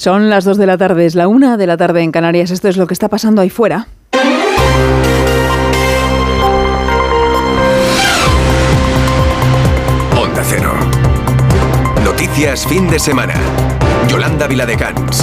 Son las 2 de la tarde, es la 1 de la tarde en Canarias. Esto es lo que está pasando ahí fuera. Onda Cero. Noticias fin de semana. Yolanda Viladecans.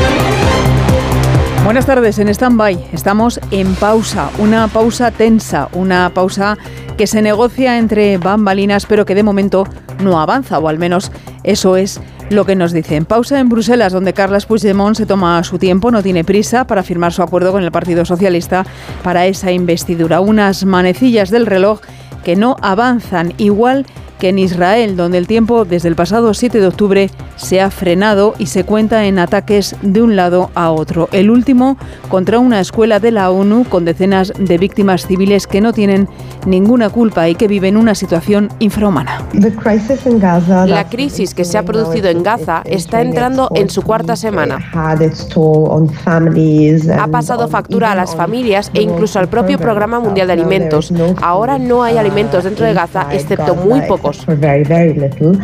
Buenas tardes, en stand-by. Estamos en pausa, una pausa tensa, una pausa que se negocia entre bambalinas, pero que de momento no avanza, o al menos eso es lo que nos dicen. Pausa en Bruselas, donde Carles Puigdemont se toma su tiempo, no tiene prisa para firmar su acuerdo con el Partido Socialista para esa investidura. Unas manecillas del reloj que no avanzan igual en Israel, donde el tiempo desde el pasado 7 de octubre se ha frenado y se cuenta en ataques de un lado a otro. El último contra una escuela de la ONU con decenas de víctimas civiles que no tienen ninguna culpa y que viven una situación infrahumana. La crisis que se ha producido en Gaza está entrando en su cuarta semana. Ha pasado factura a las familias e incluso al propio Programa Mundial de Alimentos. Ahora no hay alimentos dentro de Gaza, excepto muy pocos for very, very little.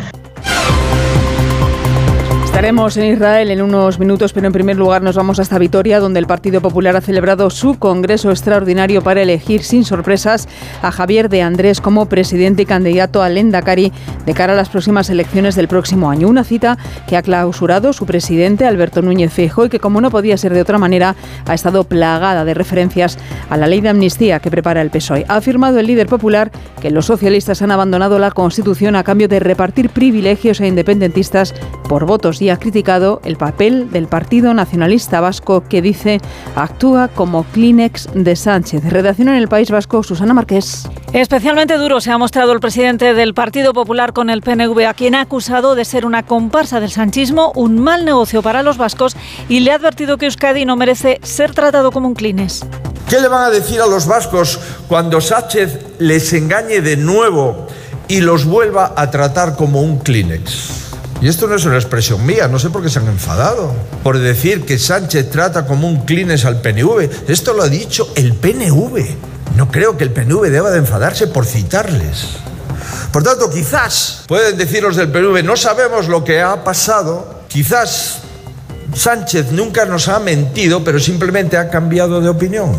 Estaremos en Israel en unos minutos, pero en primer lugar nos vamos hasta Vitoria, donde el Partido Popular ha celebrado su congreso extraordinario para elegir sin sorpresas a Javier de Andrés como presidente y candidato al Endacari de cara a las próximas elecciones del próximo año. Una cita que ha clausurado su presidente Alberto Núñez Feijóo y que, como no podía ser de otra manera, ha estado plagada de referencias a la ley de amnistía que prepara el PSOE. Ha afirmado el líder popular que los socialistas han abandonado la Constitución a cambio de repartir privilegios a independentistas por votos y ha criticado el papel del Partido Nacionalista Vasco que dice actúa como Kleenex de Sánchez. Redacción en el País Vasco, Susana Marqués. Especialmente duro se ha mostrado el presidente del Partido Popular con el PNV, a quien ha acusado de ser una comparsa del sanchismo, un mal negocio para los vascos y le ha advertido que Euskadi no merece ser tratado como un Kleenex. ¿Qué le van a decir a los vascos cuando Sánchez les engañe de nuevo y los vuelva a tratar como un Kleenex? Y esto no es una expresión mía, no sé por qué se han enfadado. Por decir que Sánchez trata como un clines al PNV. Esto lo ha dicho el PNV. No creo que el PNV deba de enfadarse por citarles. Por tanto, quizás, pueden decir los del PNV, no sabemos lo que ha pasado. Quizás Sánchez nunca nos ha mentido, pero simplemente ha cambiado de opinión.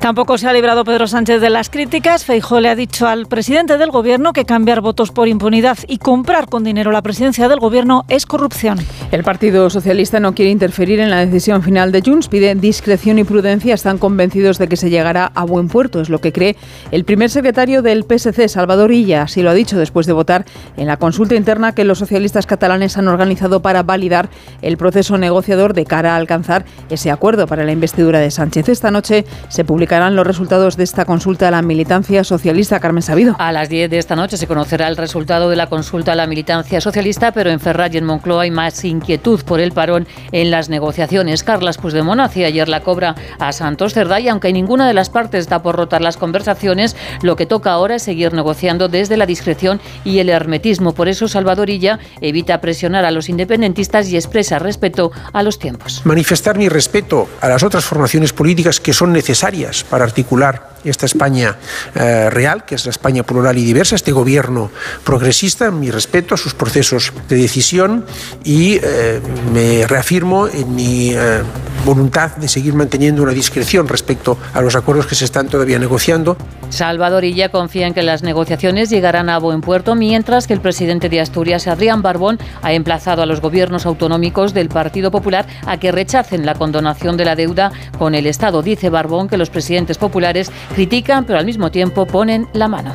Tampoco se ha librado Pedro Sánchez de las críticas. Feijó le ha dicho al presidente del gobierno que cambiar votos por impunidad y comprar con dinero la presidencia del gobierno es corrupción. El Partido Socialista no quiere interferir en la decisión final de Junts, pide discreción y prudencia. Están convencidos de que se llegará a buen puerto, es lo que cree el primer secretario del PSC, Salvador Illa. Así lo ha dicho después de votar en la consulta interna que los socialistas catalanes han organizado para validar el proceso negociador de cara a alcanzar ese acuerdo para la investidura de Sánchez. Esta noche se publica publicarán los resultados de esta consulta a la militancia socialista. Carmen Sabido. A las 10 de esta noche se conocerá el resultado de la consulta a la militancia socialista, pero en Ferraz y en Moncloa hay más inquietud por el parón en las negociaciones. Carlas Puigdemont hacía ayer la cobra a Santos Cerdá y aunque ninguna de las partes está por rotar las conversaciones, lo que toca ahora es seguir negociando desde la discreción y el hermetismo. Por eso Salvadorilla evita presionar a los independentistas y expresa respeto a los tiempos. Manifestar mi respeto a las otras formaciones políticas que son necesarias para articular esta España eh, real, que es la España plural y diversa, este gobierno progresista, mi respeto a sus procesos de decisión y eh, me reafirmo en mi eh, voluntad de seguir manteniendo una discreción respecto a los acuerdos que se están todavía negociando. Salvador Illa confía en que las negociaciones llegarán a buen puerto, mientras que el presidente de Asturias, Adrián Barbón, ha emplazado a los gobiernos autonómicos del Partido Popular a que rechacen la condonación de la deuda con el Estado. Dice Barbón que los presidentes populares critican, pero al mismo tiempo ponen la mano.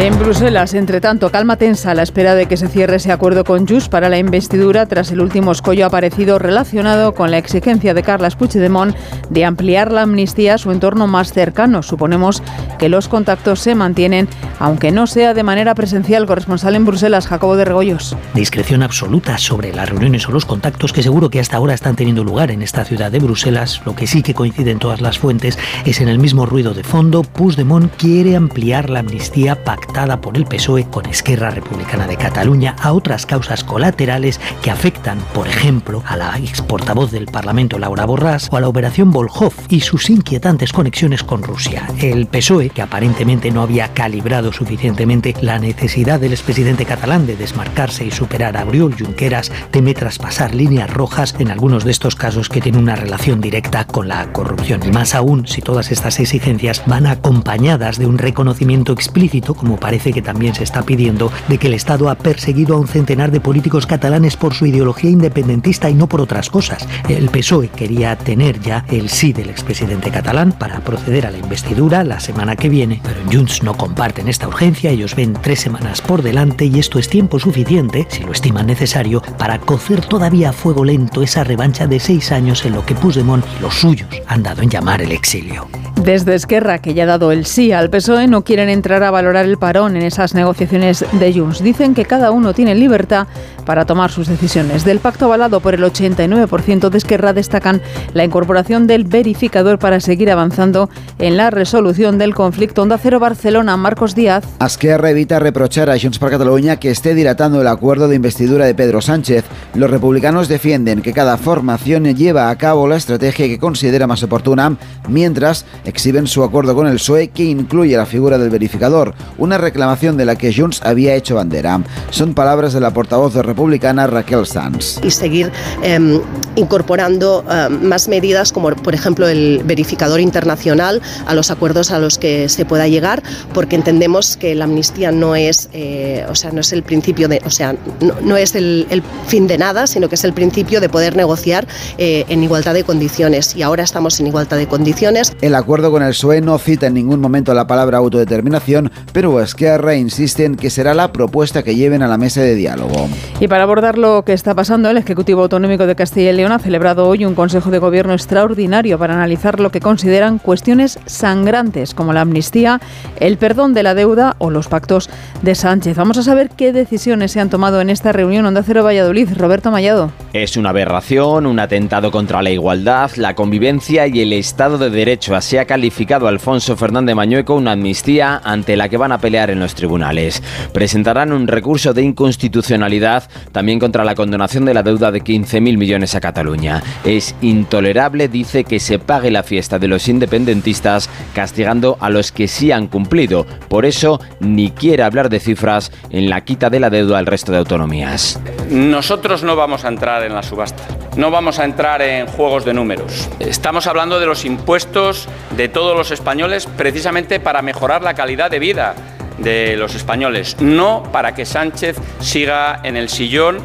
En Bruselas, entre tanto, calma tensa a la espera de que se cierre ese acuerdo con Jus para la investidura tras el último escollo aparecido relacionado con la exigencia de Carles Puigdemont de ampliar la amnistía a su entorno más cercano. Suponemos que los contactos se mantienen, aunque no sea de manera presencial. Corresponsal en Bruselas, Jacobo de Regoyos. Discreción absoluta sobre las reuniones o los contactos que seguro que hasta ahora están teniendo lugar en esta ciudad de Bruselas. Lo que sí que coincide en todas las fuentes es en el mismo ruido de fondo. Puigdemont quiere ampliar la amnistía pactada pactada por el PSOE con Esquerra Republicana de Cataluña a otras causas colaterales que afectan, por ejemplo, a la ex portavoz del Parlamento Laura Borràs o a la operación Volhov y sus inquietantes conexiones con Rusia. El PSOE, que aparentemente no había calibrado suficientemente la necesidad del expresidente catalán de desmarcarse y superar a Oriol Junqueras, teme traspasar líneas rojas en algunos de estos casos que tienen una relación directa con la corrupción. Y más aún si todas estas exigencias van acompañadas de un reconocimiento explícito, como parece que también se está pidiendo, de que el Estado ha perseguido a un centenar de políticos catalanes por su ideología independentista y no por otras cosas. El PSOE quería tener ya el sí del expresidente catalán para proceder a la investidura la semana que viene, pero en Junts no comparten esta urgencia, ellos ven tres semanas por delante y esto es tiempo suficiente, si lo estiman necesario, para cocer todavía a fuego lento esa revancha de seis años en lo que Puigdemont y los suyos han dado en llamar el exilio. Desde Esquerra, que ya ha dado el sí al PSOE, no quieren entrar a valorar el parón en esas negociaciones de Junts. Dicen que cada uno tiene libertad para tomar sus decisiones. Del pacto avalado por el 89% de Esquerra destacan la incorporación del verificador para seguir avanzando en la resolución del conflicto. Onda Cero Barcelona, Marcos Díaz. Esquerra evita reprochar a Junts per Cataluña que esté dilatando el acuerdo de investidura de Pedro Sánchez. Los republicanos defienden que cada formación lleva a cabo la estrategia que considera más oportuna, mientras exhiben su acuerdo con el PSOE que incluye la figura del verificador, una reclamación de la que Junts había hecho bandera. Son palabras de la portavoz republicana Raquel Sanz. Y seguir eh, incorporando eh, más medidas como por ejemplo el verificador internacional a los acuerdos a los que se pueda llegar, porque entendemos que la amnistía no es, eh, o sea, no es el principio de, o sea, no, no es el, el, fin de nada, sino que es el principio de poder negociar eh, en igualdad de condiciones. Y ahora estamos en igualdad de condiciones. El acuerdo con el PSOE no cita en ningún momento la palabra autodeterminación, pero Esquerra insiste en que será la propuesta que lleven a la mesa de diálogo. Y para abordar lo que está pasando, el Ejecutivo Autonómico de Castilla y León ha celebrado hoy un Consejo de Gobierno extraordinario para analizar lo que consideran cuestiones sangrantes como la amnistía, el perdón de la deuda o los pactos de Sánchez. Vamos a saber qué decisiones se han tomado en esta reunión Onda Cero Valladolid. Roberto Mallado. Es una aberración, un atentado contra la igualdad, la convivencia y el Estado de Derecho. Así ha calificado Alfonso Fernández Mañueco una amnistía ante la que van a pelear en los tribunales. Presentarán un recurso de inconstitucionalidad también contra la condonación de la deuda de 15.000 millones a Cataluña. Es intolerable, dice, que se pague la fiesta de los independentistas castigando a los que sí han cumplido. Por eso ni quiere hablar de cifras en la quita de la deuda al resto de autonomías. Nosotros no vamos a entrar en la subasta. No vamos a entrar en juegos de números. Estamos hablando de los impuestos de todos los españoles precisamente para mejorar la calidad de vida de los españoles, no para que Sánchez siga en el sillón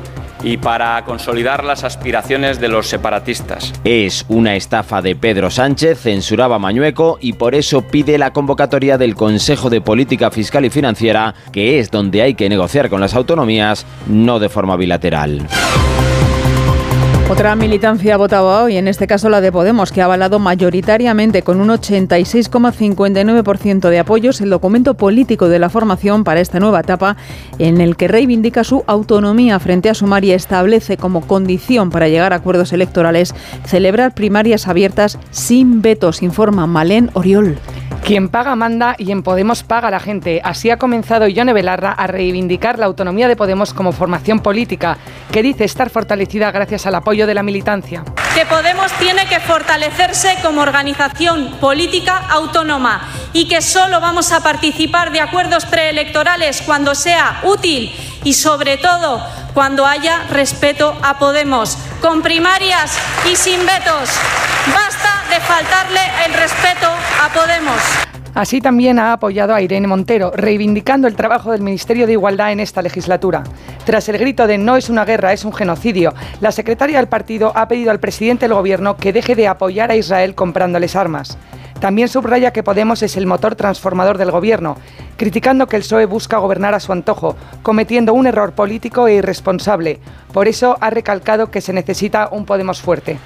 y para consolidar las aspiraciones de los separatistas. Es una estafa de Pedro Sánchez, censuraba Mañueco y por eso pide la convocatoria del Consejo de Política Fiscal y Financiera, que es donde hay que negociar con las autonomías, no de forma bilateral. Otra militancia votaba hoy, en este caso la de Podemos, que ha avalado mayoritariamente con un 86,59% de apoyos el documento político de la formación para esta nueva etapa, en el que reivindica su autonomía frente a Sumar y establece como condición para llegar a acuerdos electorales celebrar primarias abiertas sin vetos, informa Malén Oriol. Quien paga manda y en Podemos paga la gente. Así ha comenzado Ione Belarra a reivindicar la autonomía de Podemos como formación política, que dice estar fortalecida gracias al apoyo de la militancia. Que Podemos tiene que fortalecerse como organización política autónoma y que solo vamos a participar de acuerdos preelectorales cuando sea útil y sobre todo cuando haya respeto a Podemos, con primarias y sin vetos. Basta de faltarle el respeto a Podemos. Así también ha apoyado a Irene Montero, reivindicando el trabajo del Ministerio de Igualdad en esta legislatura. Tras el grito de no es una guerra, es un genocidio, la secretaria del partido ha pedido al presidente del Gobierno que deje de apoyar a Israel comprándoles armas. También subraya que Podemos es el motor transformador del Gobierno, criticando que el PSOE busca gobernar a su antojo, cometiendo un error político e irresponsable. Por eso ha recalcado que se necesita un Podemos fuerte.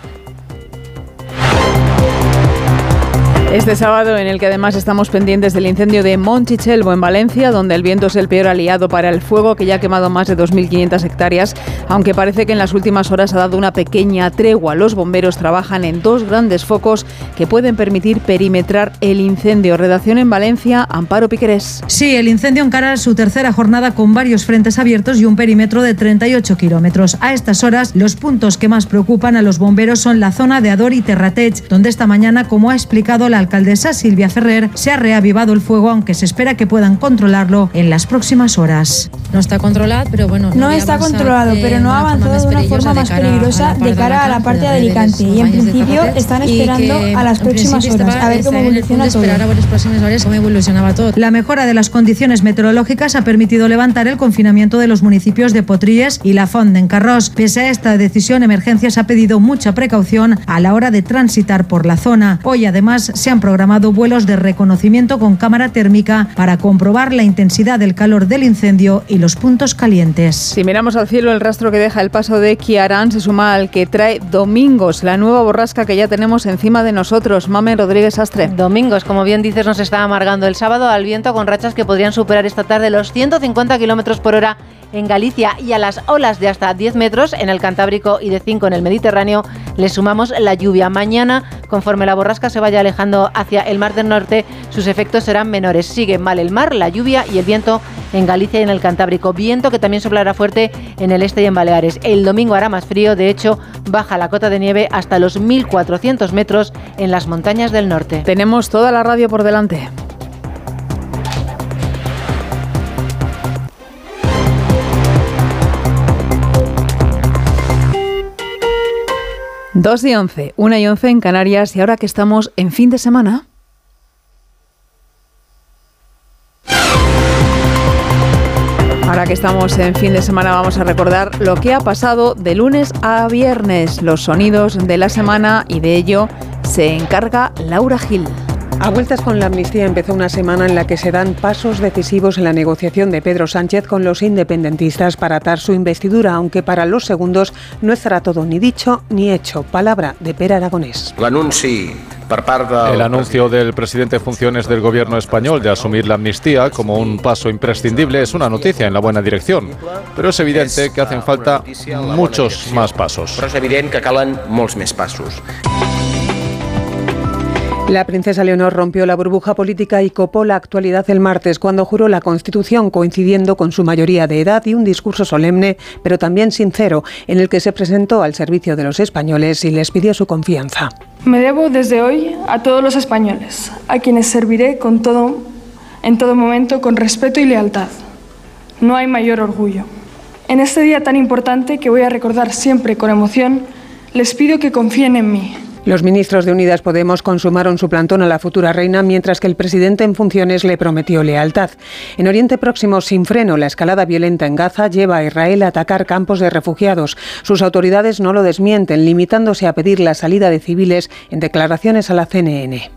Este sábado, en el que además estamos pendientes del incendio de Montichelvo en Valencia, donde el viento es el peor aliado para el fuego que ya ha quemado más de 2.500 hectáreas, aunque parece que en las últimas horas ha dado una pequeña tregua. Los bomberos trabajan en dos grandes focos que pueden permitir perimetrar el incendio. Redacción en Valencia, Amparo Piquerés. Sí, el incendio encara su tercera jornada con varios frentes abiertos y un perímetro de 38 kilómetros. A estas horas, los puntos que más preocupan a los bomberos son la zona de Ador y Terratech, donde esta mañana, como ha explicado la alcaldesa Silvia Ferrer, se ha reavivado el fuego, aunque se espera que puedan controlarlo en las próximas horas. No está controlado, pero bueno. No, está controlado, pero no ha avanzado de una forma más peligrosa de cara a la parte de Alicante. Y en principio están esperando a las próximas horas a ver cómo evoluciona todo. La mejora de las condiciones meteorológicas ha permitido levantar el confinamiento de los municipios de Potríes y La Font en Carros. Pese a esta decisión, Emergencias ha pedido mucha precaución a la hora de transitar por la zona. Hoy además se han programado vuelos de reconocimiento con cámara térmica para comprobar la intensidad del calor del incendio y los puntos calientes. Si miramos al cielo, el rastro que deja el paso de Kiarán se suma al que trae Domingos, la nueva borrasca que ya tenemos encima de nosotros. Mame Rodríguez Astre. Domingos, como bien dices, nos está amargando el sábado al viento con rachas que podrían superar esta tarde los 150 kilómetros por hora en Galicia y a las olas de hasta 10 metros en el Cantábrico y de 5 en el Mediterráneo le sumamos la lluvia. Mañana, conforme la borrasca se vaya alejando hacia el Mar del Norte, sus efectos serán menores. Sigue mal el mar, la lluvia y el viento en Galicia y en el Cantábrico. Viento que también soplará fuerte en el este y en Baleares. El domingo hará más frío, de hecho, baja la cota de nieve hasta los 1.400 metros en las montañas del norte. Tenemos toda la radio por delante. Dos y once, una y once en Canarias y ahora que estamos en fin de semana. Ahora que estamos en fin de semana vamos a recordar lo que ha pasado de lunes a viernes, los sonidos de la semana y de ello se encarga Laura Gil. A vueltas con la amnistía empezó una semana en la que se dan pasos decisivos en la negociación de Pedro Sánchez con los independentistas para atar su investidura, aunque para los segundos no estará todo ni dicho ni hecho. Palabra de Per Aragonés. El anuncio del presidente en funciones del gobierno español de asumir la amnistía como un paso imprescindible es una noticia en la buena dirección, pero es evidente que hacen falta muchos más pasos. Però és evident que calen molts més passos. La princesa Leonor rompió la burbuja política y copó la actualidad el martes cuando juró la Constitución coincidiendo con su mayoría de edad y un discurso solemne, pero también sincero, en el que se presentó al servicio de los españoles y les pidió su confianza. Me debo desde hoy a todos los españoles, a quienes serviré con todo, en todo momento con respeto y lealtad. No hay mayor orgullo. En este día tan importante que voy a recordar siempre con emoción, les pido que confíen en mí. Los ministros de Unidas Podemos consumaron su plantón a la futura reina, mientras que el presidente en funciones le prometió lealtad. En Oriente Próximo, sin freno, la escalada violenta en Gaza lleva a Israel a atacar campos de refugiados. Sus autoridades no lo desmienten, limitándose a pedir la salida de civiles en declaraciones a la CNN.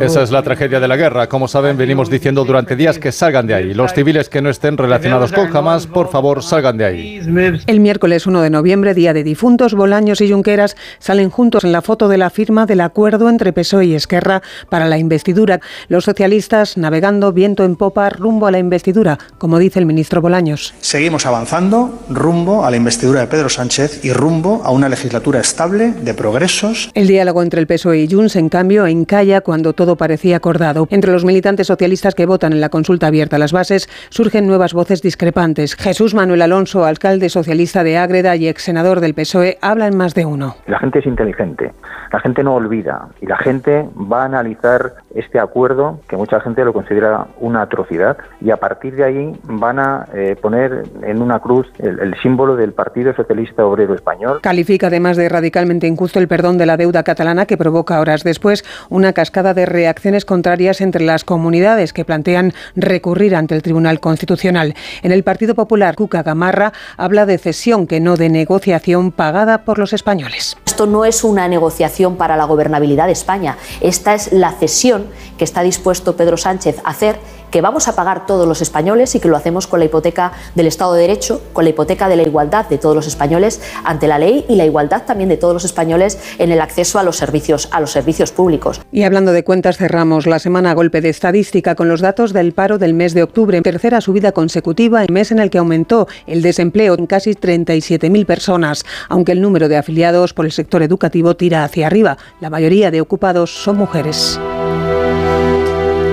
Esa es la tragedia de la guerra. Como saben, venimos diciendo durante días que salgan de ahí. Los civiles que no estén relacionados con Hamas, por favor, salgan de ahí. El miércoles 1 de noviembre, día de difuntos, Bolaños y Junqueras salen juntos en la foto de la firma del acuerdo entre PSOE y Esquerra para la investidura. Los socialistas navegando viento en popa rumbo a la investidura, como dice el ministro Bolaños. Seguimos avanzando rumbo a la investidura de Pedro Sánchez y rumbo a una legislatura estable de progresos. El diálogo entre el PSOE y Junts, en cambio, encalla cuando todo parecía acordado. Entre los militantes socialistas que votan en la consulta abierta a las bases surgen nuevas voces discrepantes. Jesús Manuel Alonso, alcalde socialista de Ágreda y ex senador del PSOE, habla en más de uno. La gente es inteligente, la gente no olvida y la gente va a analizar este acuerdo que mucha gente lo considera una atrocidad y a partir de ahí van a eh, poner en una cruz el, el símbolo del Partido Socialista Obrero Español. Califica además de radicalmente injusto el perdón de la deuda catalana que provoca horas después una cascada de reacciones contrarias entre las comunidades que plantean recurrir ante el Tribunal Constitucional. En el Partido Popular, Cuca Gamarra habla de cesión que no de negociación pagada por los españoles. Esto no es una negociación para la gobernabilidad de España. Esta es la cesión que está dispuesto Pedro Sánchez a hacer que vamos a pagar todos los españoles y que lo hacemos con la hipoteca del Estado de Derecho, con la hipoteca de la igualdad de todos los españoles ante la ley y la igualdad también de todos los españoles en el acceso a los servicios, a los servicios públicos. Y hablando de cuentas, cerramos la semana golpe de estadística con los datos del paro del mes de octubre, tercera subida consecutiva, el mes en el que aumentó el desempleo en casi 37.000 personas, aunque el número de afiliados por el sector educativo tira hacia arriba. La mayoría de ocupados son mujeres.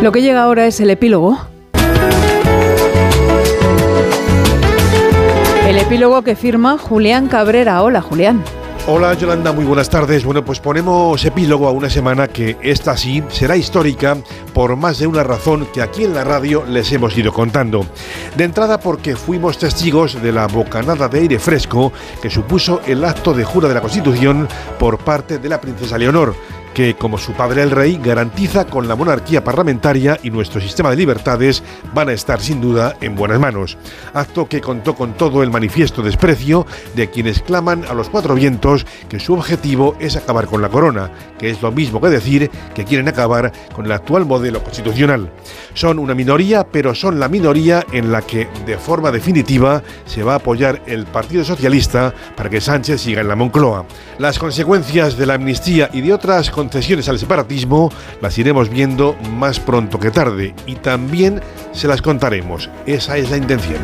Lo que llega ahora es el epílogo. El epílogo que firma Julián Cabrera. Hola, Julián. Hola Yolanda, muy buenas tardes. Bueno, pues ponemos epílogo a una semana que esta sí será histórica por más de una razón que aquí en la radio les hemos ido contando. De entrada porque fuimos testigos de la bocanada de aire fresco que supuso el acto de jura de la Constitución por parte de la princesa Leonor que, como su padre el rey, garantiza con la monarquía parlamentaria y nuestro sistema de libertades van a estar sin duda en buenas manos. Acto que contó con todo el manifiesto desprecio de quienes claman a los cuatro vientos que su objetivo es acabar con la corona, que es lo mismo que decir que quieren acabar con el actual modelo constitucional. Son una minoría, pero son la minoría en la que de forma definitiva se va a apoyar el Partido Socialista para que Sánchez siga en la Moncloa. Las consecuencias de la amnistía y de otras concesiones al separatismo las iremos viendo más pronto que tarde y también se las contaremos. Esa es la intención.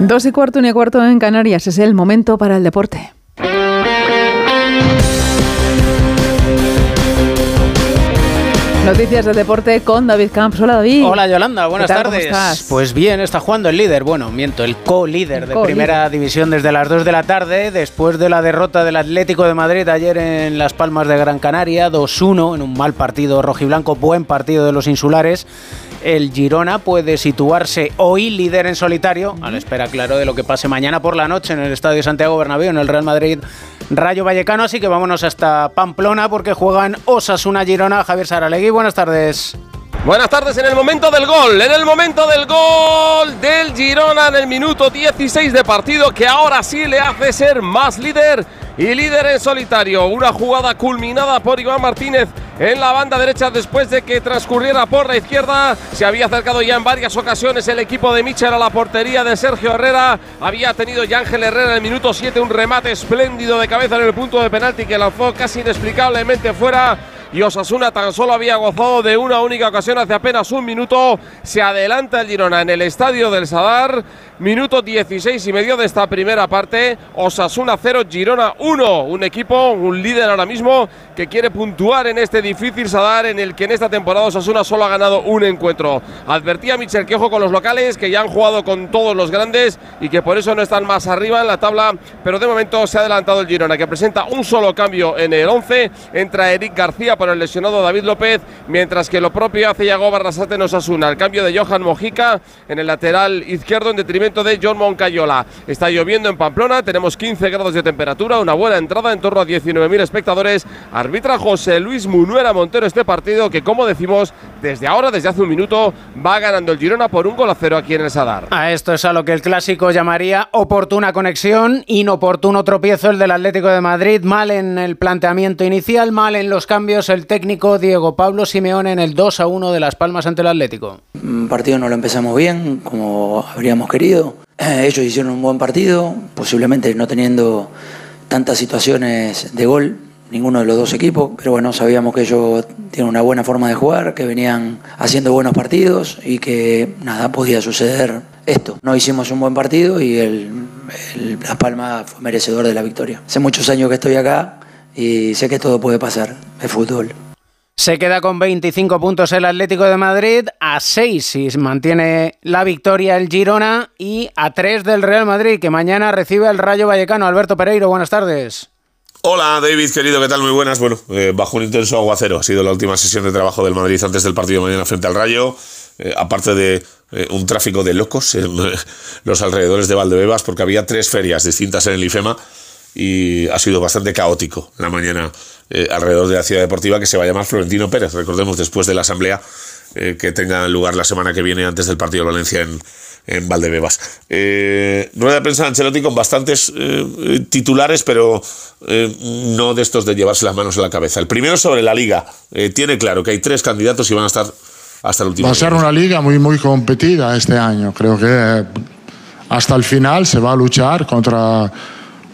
Dos y cuarto, y cuarto en Canarias. Es el momento para el deporte. Noticias de deporte con David Camps. Hola David. Hola Yolanda, buenas tardes. Pues bien, está jugando el líder, bueno, miento, el co-líder de primera división desde las 2 de la tarde, después de la derrota del Atlético de Madrid ayer en Las Palmas de Gran Canaria, 2-1 en un mal partido rojiblanco, buen partido de los insulares el Girona puede situarse hoy líder en solitario, a la espera, claro, de lo que pase mañana por la noche en el Estadio Santiago Bernabéu, en el Real Madrid Rayo Vallecano. Así que vámonos hasta Pamplona porque juegan Osasuna Girona. Javier Saralegui, buenas tardes. Buenas tardes en el momento del gol, en el momento del gol del Girona en el minuto 16 de partido que ahora sí le hace ser más líder y líder en solitario. Una jugada culminada por Iván Martínez en la banda derecha después de que transcurriera por la izquierda. Se había acercado ya en varias ocasiones el equipo de Michel a la portería de Sergio Herrera. Había tenido ya Ángel Herrera en el minuto 7 un remate espléndido de cabeza en el punto de penalti que lanzó casi inexplicablemente fuera y Osasuna tan solo había gozado de una única ocasión hace apenas un minuto. Se adelanta el Girona en el estadio del Sadar. Minuto 16 y medio de esta primera parte. Osasuna 0, Girona 1. Un equipo, un líder ahora mismo que quiere puntuar en este difícil Sadar en el que en esta temporada Osasuna solo ha ganado un encuentro. Advertía Michel que ojo con los locales que ya han jugado con todos los grandes y que por eso no están más arriba en la tabla. Pero de momento se ha adelantado el Girona que presenta un solo cambio en el 11. Entra Eric García por el lesionado David López, mientras que lo propio hace Yago Barrasate en Osasuna. El cambio de Johan Mojica en el lateral izquierdo en detrimento de John Moncayola. Está lloviendo en Pamplona, tenemos 15 grados de temperatura, una buena entrada, en torno a 19.000 espectadores. Arbitra José Luis Munuera Montero este partido que, como decimos, desde ahora, desde hace un minuto, va ganando el Girona por un gol a cero aquí en el Sadar. A esto es a lo que el clásico llamaría oportuna conexión, inoportuno tropiezo el del Atlético de Madrid, mal en el planteamiento inicial, mal en los cambios el técnico Diego Pablo Simeone en el 2 a 1 de Las Palmas ante el Atlético. Un partido no lo empezamos bien, como habríamos querido eh, ellos hicieron un buen partido, posiblemente no teniendo tantas situaciones de gol, ninguno de los dos equipos, pero bueno, sabíamos que ellos tienen una buena forma de jugar, que venían haciendo buenos partidos y que nada, podía suceder esto. No hicimos un buen partido y el, el, La Palma fue merecedor de la victoria. Hace muchos años que estoy acá y sé que todo puede pasar, es fútbol. Se queda con 25 puntos el Atlético de Madrid, a 6 si mantiene la victoria el Girona y a 3 del Real Madrid, que mañana recibe el Rayo Vallecano. Alberto Pereiro, buenas tardes. Hola David, querido, ¿qué tal? Muy buenas. Bueno, eh, bajo un intenso aguacero ha sido la última sesión de trabajo del Madrid antes del partido de mañana frente al Rayo. Eh, aparte de eh, un tráfico de locos en los alrededores de Valdebebas, porque había tres ferias distintas en el IFEMA y ha sido bastante caótico la mañana eh, alrededor de la ciudad deportiva que se va a llamar Florentino Pérez. Recordemos después de la asamblea eh, que tenga lugar la semana que viene antes del partido de Valencia en, en Valdebebas. Eh, rueda de prensa de Ancelotti con bastantes eh, titulares, pero eh, no de estos de llevarse las manos en la cabeza. El primero sobre la liga. tiene claro que hay tres candidatos y van a estar hasta el último. Va a ser una liga muy, muy competida este año. Creo que hasta el final se va a luchar contra,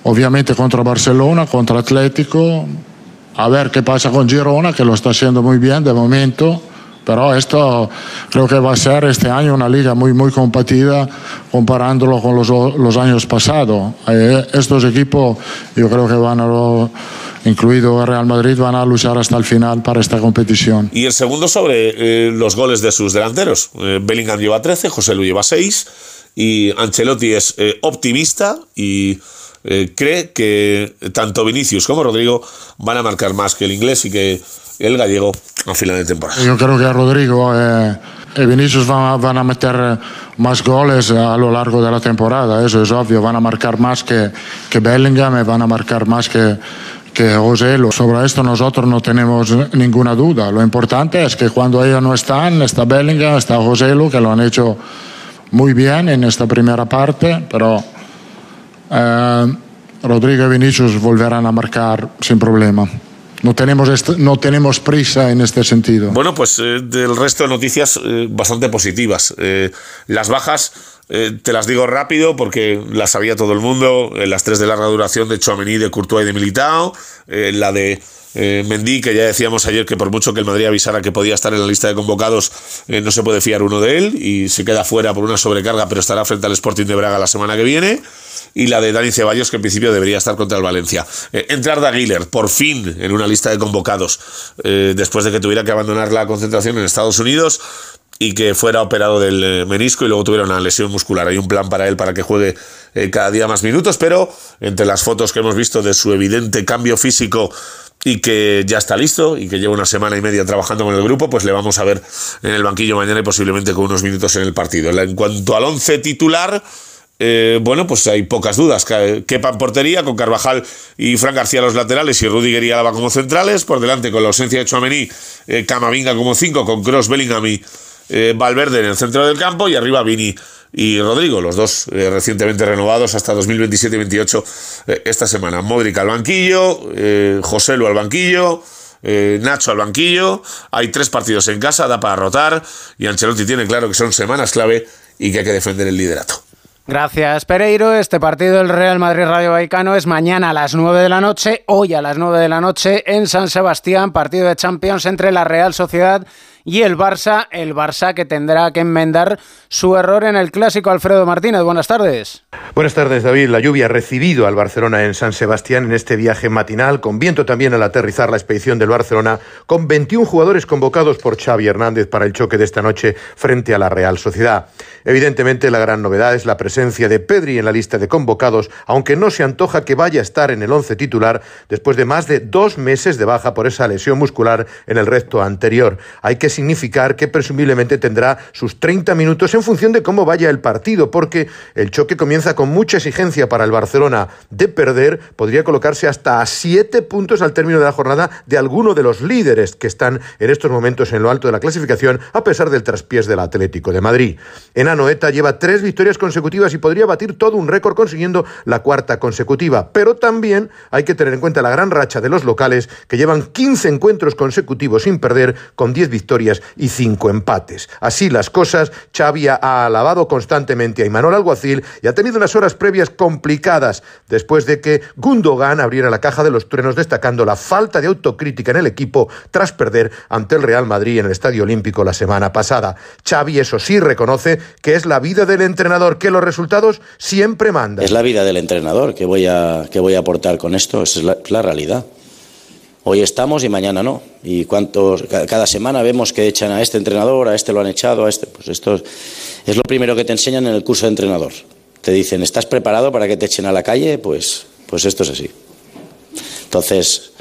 obviamente, contra Barcelona, contra Atlético. A ver qué pasa con Girona, que lo está haciendo muy bien de momento pero esto creo que va a ser este año una liga muy, muy competida comparándolo con los, años pasados. Eh, estos equipos yo creo que van a, incluido Real Madrid, van a luchar hasta el final para esta competición. Y el segundo sobre eh, los goles de sus delanteros. Eh, Bellingham lleva 13, José Luis lleva 6 y Ancelotti es optimista y cree que tanto Vinicius como Rodrigo van a marcar más que el inglés y que el gallego a final de temporada. Yo creo que Rodrigo eh, y Vinicius van, a meter eh, más goles eh, a lo largo de la temporada, eso es obvio, van a marcar más que, que Bellingham y van a marcar más que, que José. Sobre esto nosotros no tenemos ninguna duda. Lo importante es que cuando ellos no están, está Bellingham, está José, que lo han hecho muy bien en esta primera parte, pero Rodrigo y Vinicius volverán a marcar sin problema. No tenemos, no tenemos prisa en este sentido. Bueno, pues eh, del resto de noticias eh, bastante positivas. Eh, las bajas, te las digo rápido porque las sabía todo el mundo. las tres de larga duración de Chouameni, de Courtois y de Militao. la de Mendy, que ya decíamos ayer que por mucho que el Madrid avisara que podía estar en la lista de convocados, no se puede fiar uno de él y se queda fuera por una sobrecarga, pero estará frente al Sporting de Braga la semana que viene y la de Dani Ceballos, que en principio debería estar contra el Valencia. Eh, entrar de por fin, en una lista de convocados, eh, después de que tuviera que abandonar la concentración en Estados Unidos y que fuera operado del eh, menisco y luego tuviera una lesión muscular. Hay un plan para él para que juegue cada día más minutos, pero entre las fotos que hemos visto de su evidente cambio físico y que ya está listo y que lleva una semana y media trabajando con el grupo, pues le vamos a ver en el banquillo mañana y posiblemente con unos minutos en el partido. En cuanto al once titular, eh, bueno, pues hay pocas dudas. Kepa en portería, con Carvajal y Fran García los laterales y Rudiger y Álava como centrales. Por delante, con la ausencia de Chouameni, eh, Camavinga como cinco, con Cross, Bellingham y eh, Valverde en el centro del campo. Y arriba Vini y Rodrigo, los dos recientemente renovados hasta 2027-28 esta semana. Modric al banquillo, José Lu al banquillo. Nacho al banquillo, hay tres partidos en casa, da para rotar y Ancelotti tiene claro que son semanas clave y que hay que defender el liderato. Gracias, Pereiro. Este partido del Real Madrid Radio Vallecano es mañana a las 9 de la noche, hoy a las 9 de la noche en San Sebastián, partido de Champions entre la Real Sociedad y el Barça, el Barça que tendrá que enmendar su error en el clásico Alfredo Martínez. Buenas tardes. Buenas tardes, David. La lluvia ha recibido al Barcelona en San Sebastián en este viaje matinal, con viento también al aterrizar la expedición del Barcelona, con 21 jugadores convocados por Xavi Hernández para el choque de esta noche frente a la Real Sociedad. Evidentemente, la gran novedad es la presencia de Pedri en la lista de convocados, aunque no se antoja que vaya a estar en el once titular después de más de dos meses de baja por esa lesión muscular en el recto anterior. Hay que significar que presumiblemente tendrá sus 30 minutos en función de cómo vaya el partido, porque el choque comienza con mucha exigencia para el Barcelona. De perder, podría colocarse hasta a siete puntos al término de la jornada de alguno de los líderes que están en estos momentos en lo alto de la clasificación, a pesar del traspiés del Atlético de Madrid. En Anoeta lleva tres victorias consecutivas y podría batir todo un récord consiguiendo la cuarta consecutiva, pero también hay que tener en cuenta la gran racha de los locales que llevan 15 encuentros consecutivos sin perder con 10 victorias y cinco empates. Así las cosas, Xavi ha alabado constantemente a Imanol Alguacil y ha tenido unas horas previas complicadas después de que Gundogan abriera la caja de los truenos destacando la falta de autocrítica en el equipo tras perder ante el Real Madrid en el Estadio Olímpico la semana pasada. Xavi, eso sí, reconoce que es la vida del entrenador, que los resultados siempre mandan. Es la vida del entrenador que voy a, que voy a aportar con esto, esa es la realidad. Hoy estamos y mañana no. Y cuántos, cada semana vemos que echan a este entrenador, a este lo han echado, a este. Pues esto es lo primero que te enseñan en el curso de entrenador. Te dicen, ¿estás preparado para que te echen a la calle? Pues, pues esto es así. Entonces,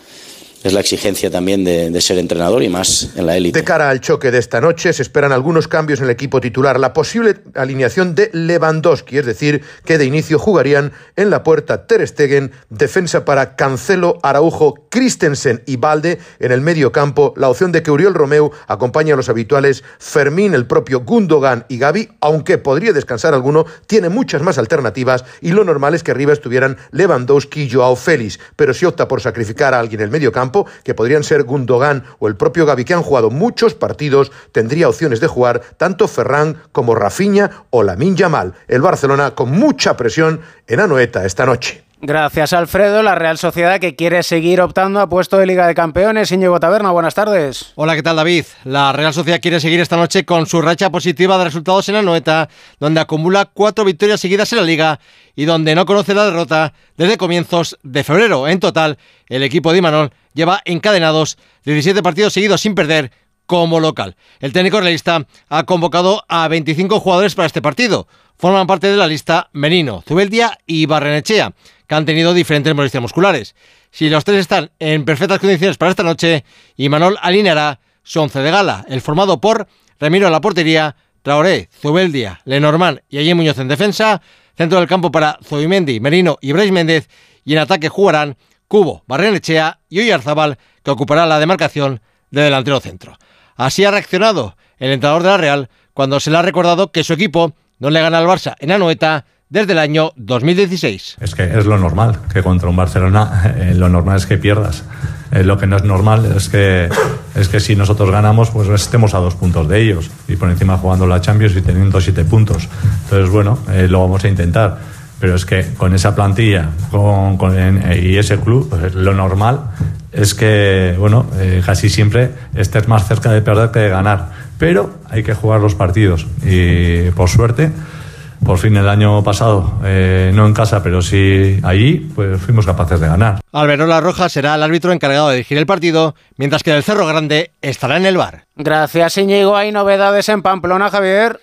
es la exigencia también de, ser entrenador y más en la élite. De cara al choque de esta noche, se esperan algunos cambios en el equipo titular. La posible alineación de Lewandowski, es decir, que de inicio jugarían en la puerta Ter Stegen, defensa para Cancelo, Araujo, Christensen y Valde. En el medio campo, la opción de que Uriol Romeu acompañe a los habituales Fermín, el propio Gundogan y Gaby, aunque podría descansar alguno, tiene muchas más alternativas y lo normal es que arriba estuvieran Lewandowski y Joao Félix. Pero si opta por sacrificar a alguien en el medio campo, que podrían ser Gundogan o el propio Gaby, que han jugado muchos partidos, tendría opciones de jugar tanto Ferran como Rafinha o Lamin Yamal. El Barcelona con mucha presión en Anoeta esta noche. Gracias, Alfredo. La Real Sociedad que quiere seguir optando a puesto de Liga de Campeones. Íñigo Taberna, buenas tardes. Hola, ¿qué tal, David? La Real Sociedad quiere seguir esta noche con su racha positiva de resultados en la Noeta, donde acumula cuatro victorias seguidas en la Liga y donde no conoce la derrota desde comienzos de febrero. En total, el equipo de Imanol lleva encadenados 17 partidos seguidos sin perder como local. El técnico realista ha convocado a 25 jugadores para este partido. Forman parte de la lista Menino, Zubeldia y Barrenechea que han tenido diferentes molestias musculares. Si los tres están en perfectas condiciones para esta noche, Imanol alineará su once de gala, el formado por Ramiro en la portería, Traoré, Zubeldia, Lenormand y Allí Muñoz en defensa, centro del campo para Zubimendi, Merino y Brais Méndez, y en ataque jugarán Cubo, Barrenechea y Oyarzabal, que ocupará la demarcación de delantero centro. Así ha reaccionado el entrenador de la Real cuando se le ha recordado que su equipo no le gana al Barça en Anoeta desde el año 2016. Es que es lo normal, que contra un Barcelona eh, lo normal es que pierdas. Eh, lo que no es normal es que, es que si nosotros ganamos, pues estemos a dos puntos de ellos y por encima jugando la Champions y teniendo siete puntos. Entonces, bueno, eh, lo vamos a intentar. Pero es que con esa plantilla con, y ese club, pues lo normal es que, bueno, casi siempre estés más cerca de perder que de ganar. Pero hay que jugar los partidos y por suerte por fin el año pasado, eh, no en casa, pero sí allí, pues fuimos capaces de ganar. Alberola Roja será el árbitro encargado de dirigir el partido, mientras que el Cerro Grande estará en el bar. Gracias, Iñigo. Hay novedades en Pamplona, Javier.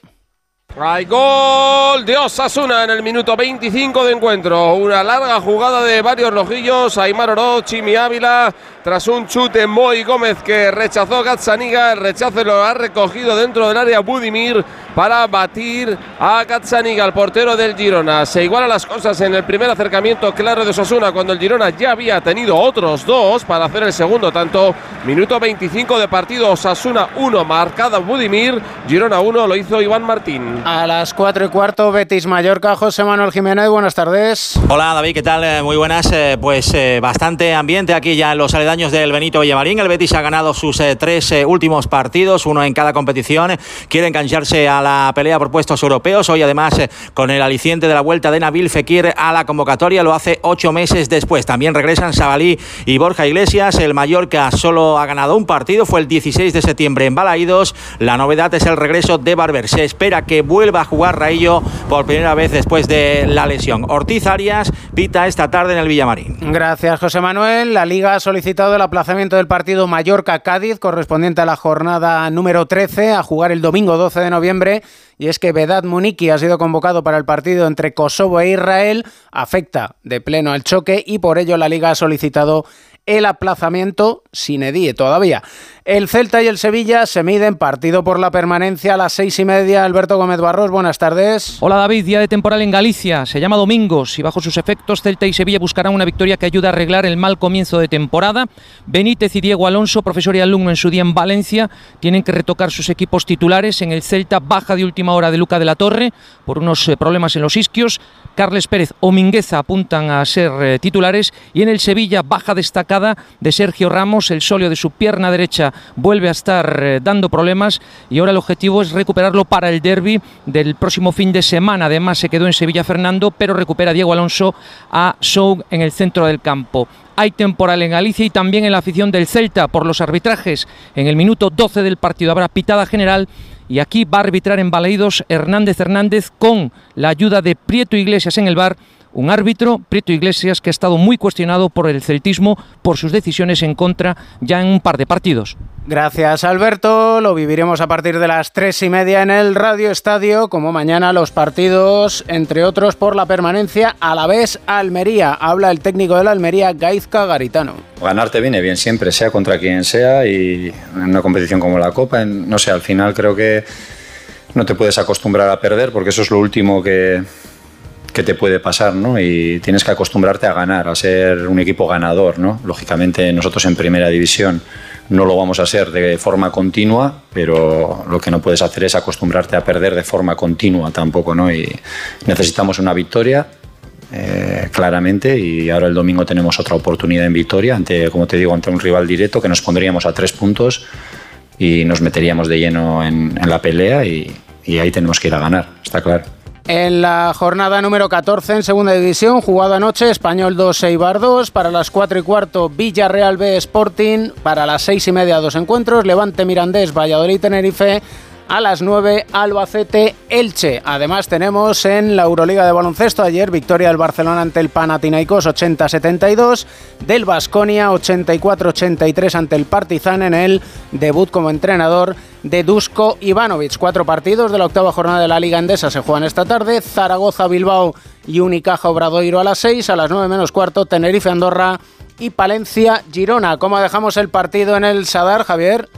Hay gol de Osasuna en el minuto 25 de encuentro. Una larga jugada de varios lojillos. Aymar Oro, Chimi Ávila. Tras un chute Moy Gómez que rechazó Gazzaniga. El rechazo lo ha recogido dentro del área Budimir para batir a Gazzaniga, el portero del Girona. Se igualan las cosas en el primer acercamiento claro de Osasuna cuando el Girona ya había tenido otros dos para hacer el segundo tanto. Minuto 25 de partido. Osasuna 1, marcada Budimir. Girona 1, lo hizo Iván Martín. A las 4 y cuarto, Betis Mallorca, José Manuel Jiménez, buenas tardes. Hola David, ¿qué tal? Eh, muy buenas. Eh, pues eh, bastante ambiente aquí ya en los aledaños del Benito Villamarín. El Betis ha ganado sus tres últimos partidos, uno en cada competición. Quiere engancharse a la pelea por puestos europeos. Hoy además con el aliciente de la vuelta de Nabil Fekir a la convocatoria, lo hace ocho meses después. También regresan Sabalí y Borja Iglesias. El Mallorca solo ha ganado un partido, fue el 16 de septiembre en Balaídos. La novedad es el regreso de Barber. Se espera que vuelva a jugar Raillo por primera vez después de la lesión. Ortiz Arias pita esta tarde en el Villamarín. Gracias, José Manuel. La Liga ha solicitado el aplazamiento del partido Mallorca-Cádiz, correspondiente a la jornada número 13, a jugar el domingo 12 de noviembre. Y es que Vedat Muniki ha sido convocado para el partido entre Kosovo e Israel. Afecta de pleno al choque y por ello la Liga ha solicitado el aplazamiento sin edie todavía. El Celta y el Sevilla se miden partido por la permanencia a las seis y media. Alberto Gómez Barros, buenas tardes. Hola David, día de temporal en Galicia. Se llama Domingos y bajo sus efectos Celta y Sevilla buscarán una victoria que ayude a arreglar el mal comienzo de temporada. Benítez y Diego Alonso, profesor y alumno en su día en Valencia, tienen que retocar sus equipos titulares. En el Celta baja de última hora de Luca de la Torre por unos eh, problemas en los isquios. Carles Pérez o Mingueza apuntan a ser eh, titulares y en el Sevilla baja destacada de Sergio Ramos, el solio de su pierna derecha vuelve a estar eh, dando problemas y ahora el objetivo es recuperarlo para el derby del próximo fin de semana. Además se quedó en Sevilla Fernando, pero recupera Diego Alonso a Soug en el centro del campo hay temporal en Galicia y también en la afición del Celta por los arbitrajes. En el minuto 12 del partido habrá pitada general y aquí va a arbitrar en Baleidos Hernández Hernández con la ayuda de Prieto Iglesias en el bar un árbitro, Prieto Iglesias, que ha estado muy cuestionado por el celtismo por sus decisiones en contra ya en un par de partidos. Gracias Alberto, lo viviremos a partir de las tres y media en el Radio Estadio, como mañana los partidos, entre otros por la permanencia a la vez Almería. Habla el técnico de la Almería, Gaizka Garitano. Ganarte viene bien siempre, sea contra quien sea y en una competición como la Copa, no sé, al final creo que no te puedes acostumbrar a perder porque eso es lo último que, que te puede pasar, ¿no? Y tienes que acostumbrarte a ganar, a ser un equipo ganador, ¿no? Lógicamente nosotros en primera división no lo vamos a hacer de forma continua, pero lo que no puedes hacer es acostumbrarte a perder de forma continua tampoco, ¿no? Y necesitamos una victoria eh, claramente y ahora el domingo tenemos otra oportunidad en Victoria ante, como te digo, ante un rival directo que nos pondríamos a tres puntos y nos meteríamos de lleno en, la pelea y, y ahí tenemos que ir a ganar, está claro. En la jornada número 14 en segunda división, jugado anoche, Español 2, Eibar 2, para las 4 y cuarto, Villarreal B Sporting, para las 6 y media dos encuentros, Levante Mirandés, Valladolid Tenerife, a las 9 Albacete Elche. Además tenemos en la Euroliga de baloncesto ayer victoria del Barcelona ante el Panathinaikos 80-72, del Basconia 84-83 ante el Partizan en el debut como entrenador de Dusko Ivanovic. Cuatro partidos de la octava jornada de la Liga Endesa se juegan esta tarde. Zaragoza, Bilbao y Unicaja Obradoiro a las 6, a las 9 menos cuarto Tenerife, Andorra y Palencia, Girona. ¿Cómo dejamos el partido en el Sadar, Javier?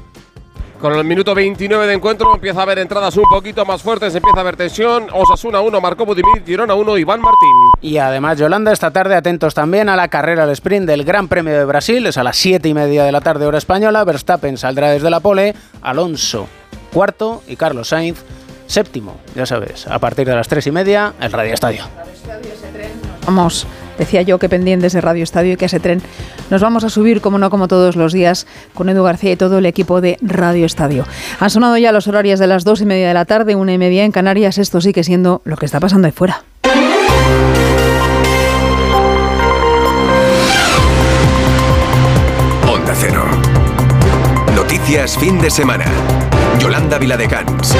Con el minuto 29 de encuentro empieza a haber entradas un poquito más fuertes, empieza a haber tensión. Osasuna 1, Marco Budimir, Girona 1, Iván Martín. Y además, Yolanda, esta tarde atentos también a la carrera al sprint del Gran Premio de Brasil. Es a las 7 y media de la tarde, hora española. Verstappen saldrá desde la pole, Alonso cuarto y Carlos Sainz séptimo. Ya sabes, a partir de las 3 y media, el Radio Estadio. Vamos decía yo que pendientes de Radio Estadio y que ese tren nos vamos a subir, como no, como todos los días, con Edu García y todo el equipo de Radio Estadio. Han sonado ya los horarios de las dos y media de la tarde, una y media en Canarias. Esto sigue siendo lo que está pasando ahí fuera. Onda Cero. Noticias fin de semana. Yolanda Viladecans.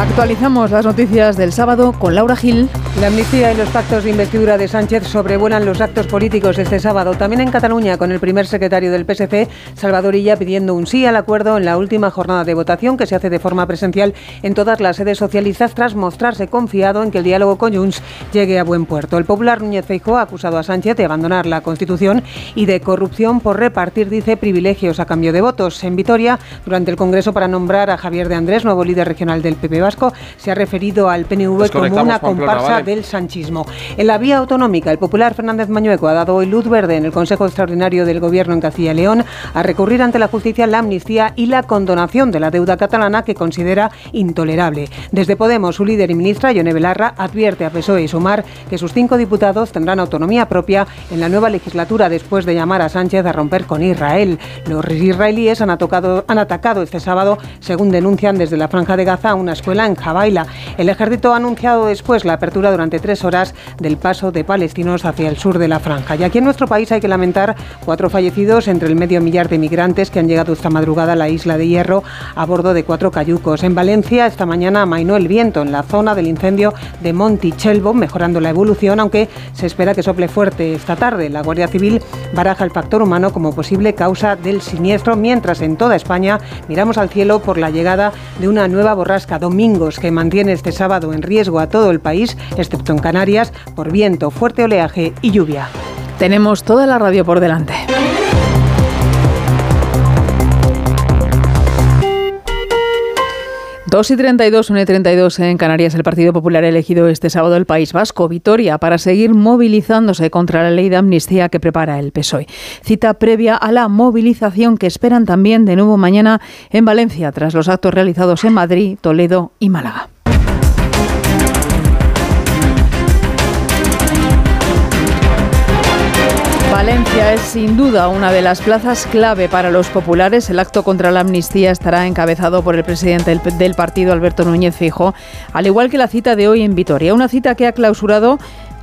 Actualizamos las noticias del sábado con Laura Gil. La amnistía y los pactos de investidura de Sánchez sobrevuelan los actos políticos este sábado. También en Cataluña, con el primer secretario del PSC, Salvador Illa, pidiendo un sí al acuerdo en la última jornada de votación que se hace de forma presencial en todas las sedes socialistas tras mostrarse confiado en que el diálogo con Junts llegue a buen puerto. El popular Núñez Feijóo ha acusado a Sánchez de abandonar la Constitución y de corrupción por repartir, dice, privilegios a cambio de votos. En Vitoria, durante el Congreso para nombrar a Javier de Andrés, nuevo líder regional del PP Vasco, se ha referido al PNV como una comparsa del sanchismo. En la vía autonómica, el popular Fernández Mañueco ha dado hoy luz verde en el Consejo Extraordinario del Gobierno en Castilla y León a recurrir ante la justicia la amnistía y la condonación de la deuda catalana que considera intolerable. Desde Podemos, su líder y ministra, Yone Belarra, advierte a PSOE y Sumar que sus cinco diputados tendrán autonomía propia en la nueva legislatura después de llamar a Sánchez a romper con Israel. Los israelíes han, atacado, han atacado este sábado, según denuncian desde la Franja de Gaza, una escuela en Jabaila. El ejército ha anunciado después la apertura durante tres horas del paso de palestinos hacia el sur de la Franja. Y aquí en nuestro país hay que lamentar cuatro fallecidos entre el medio millar de migrantes que han llegado esta madrugada a la isla de Hierro a bordo de cuatro cayucos. En Valencia, esta mañana amainó el viento en la zona del incendio de Montichelvo, mejorando la evolución, aunque se espera que sople fuerte esta tarde. La Guardia Civil baraja el factor humano como posible causa del siniestro, mientras en toda España miramos al cielo por la llegada de una nueva borrasca Domingos que mantiene este sábado en riesgo a todo el país, excepto en Canarias, por viento, fuerte oleaje y lluvia. Tenemos toda la radio por delante. 2 y 32, 1 y 32 en Canarias, el Partido Popular ha elegido este sábado el País Vasco, Vitoria, para seguir movilizándose contra la ley de amnistía que prepara el PSOE. Cita previa a la movilización que esperan también de nuevo mañana en Valencia, tras los actos realizados en Madrid, Toledo y Málaga. Valencia es sin duda una de las plazas clave para los populares. El acto contra la amnistía estará encabezado por el presidente del, partido, Alberto Núñez Fijo, al igual que la cita de hoy en Vitoria. Una cita que ha clausurado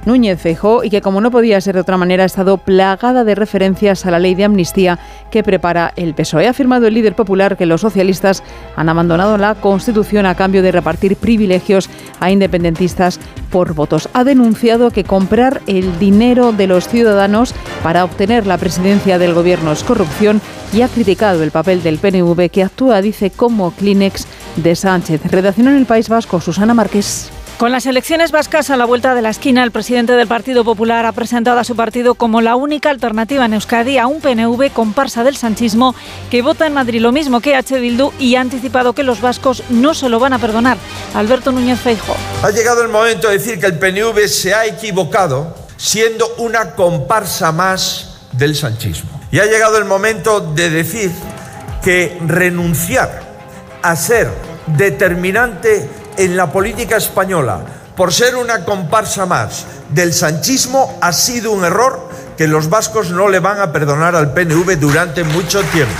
Núñez Feijó y que, como no podía ser de otra manera, ha estado plagada de referencias a la ley de amnistía que prepara el PSOE. Ha afirmado el líder popular que los socialistas han abandonado la Constitución a cambio de repartir privilegios a independentistas por votos. Ha denunciado que comprar el dinero de los ciudadanos para obtener la presidencia del gobierno es corrupción y ha criticado el papel del PNV que actúa, dice, como Kleenex de Sánchez. Redacción en el País Vasco, Susana Márquez. Con las elecciones vascas a la vuelta de la esquina, el presidente del Partido Popular ha presentado a su partido como la única alternativa en Euskadi a un PNV comparsa del sanchismo que vota en Madrid lo mismo que H. Bildu y ha anticipado que los vascos no se lo van a perdonar. Alberto Núñez Feijo. Ha llegado el momento de decir que el PNV se ha equivocado siendo una comparsa más del sanchismo. Y ha llegado el momento de decir que renunciar a ser determinante en la política española por ser una comparsa más del sanchismo ha sido un error que los vascos no le van a perdonar al PNV durante mucho tiempo.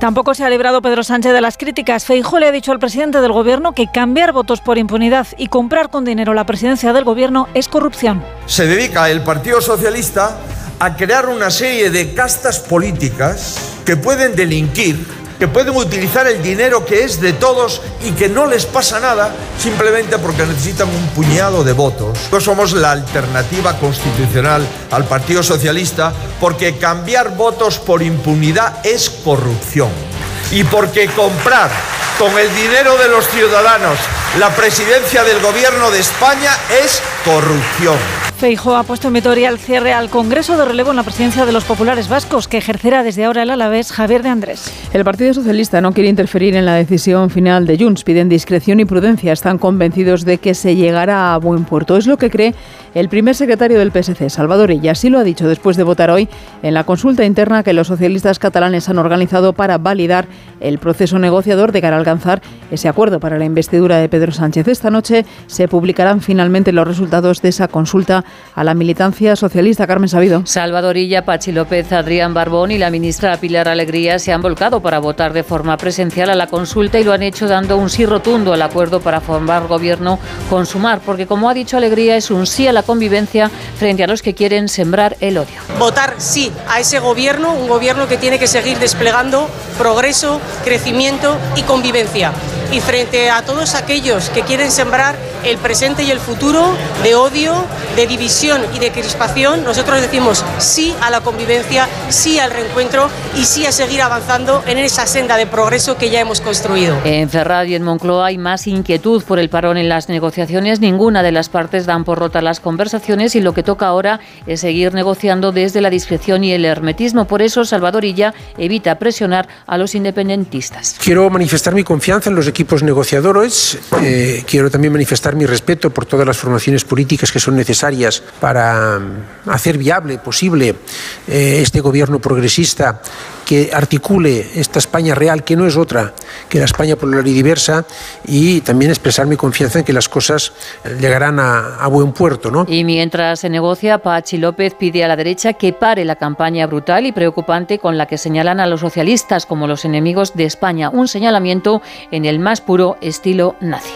Tampoco se ha librado Pedro Sánchez de las críticas. Feijo le ha dicho al presidente del gobierno que cambiar votos por impunidad y comprar con dinero la presidencia del gobierno es corrupción. Se dedica el Partido Socialista a crear una serie de castas políticas que pueden delinquir que pueden utilizar el dinero que es de todos y que no les pasa nada simplemente porque necesitan un puñado de votos. Nosotros somos la alternativa constitucional al Partido Socialista porque cambiar votos por impunidad es corrupción y porque comprar con el dinero de los ciudadanos la presidencia del gobierno de España es corrupción. Feijo ha puesto en Vitoria el cierre al Congreso de relevo en la presidencia de los populares vascos, que ejercerá desde ahora el alavés Javier de Andrés. El Partido Socialista no quiere interferir en la decisión final de Junts. Piden discreción y prudencia. Están convencidos de que se llegará a buen puerto. Es lo que cree el primer secretario del PSC, Salvador Illa. Así lo ha dicho después de votar hoy en la consulta interna que los socialistas catalanes han organizado para validar el proceso negociador de cara a alcanzar ese acuerdo para la investidura de Pedro Sánchez. Esta noche se publicarán finalmente los resultados de esa consulta a la militancia socialista. Carmen Sabido. Salvadorilla, Pachi López, Adrián Barbón y la ministra Pilar Alegría se han volcado para votar de forma presencial a la consulta y lo han hecho dando un sí rotundo al acuerdo para formar gobierno con Sumar, porque como ha dicho Alegría es un sí a la convivencia frente a los que quieren sembrar el odio. Votar sí a ese gobierno, un gobierno que tiene que seguir desplegando progreso, crecimiento y convivencia. Y frente a todos aquellos que quieren sembrar el presente y el futuro de odio, de división y de crispación, nosotros decimos sí a la convivencia, sí al reencuentro y sí a seguir avanzando en esa senda de progreso que ya hemos construido. En Ferrari y en Moncloa hay más inquietud por el parón en las negociaciones. Ninguna de las partes dan por rota las conversaciones y lo que toca ahora es seguir negociando desde la discreción y el hermetismo. Por eso Salvadorilla evita presionar a los independentistas. Quiero manifestar mi confianza en los equipos negociadores. Eh, quiero también manifestar mi respeto por todas las formaciones políticas que son necesarias para mm, hacer viable, posible, eh, este gobierno progresista que articule esta España real, que no es otra que la España plural y diversa, y también expresar mi confianza en que las cosas llegarán a, a buen puerto. ¿no? Y mientras se negocia, Pachi López pide a la derecha que pare la campaña brutal y preocupante con la que señalan a los socialistas como los enemigos de España, un señalamiento en el más puro estilo nazi.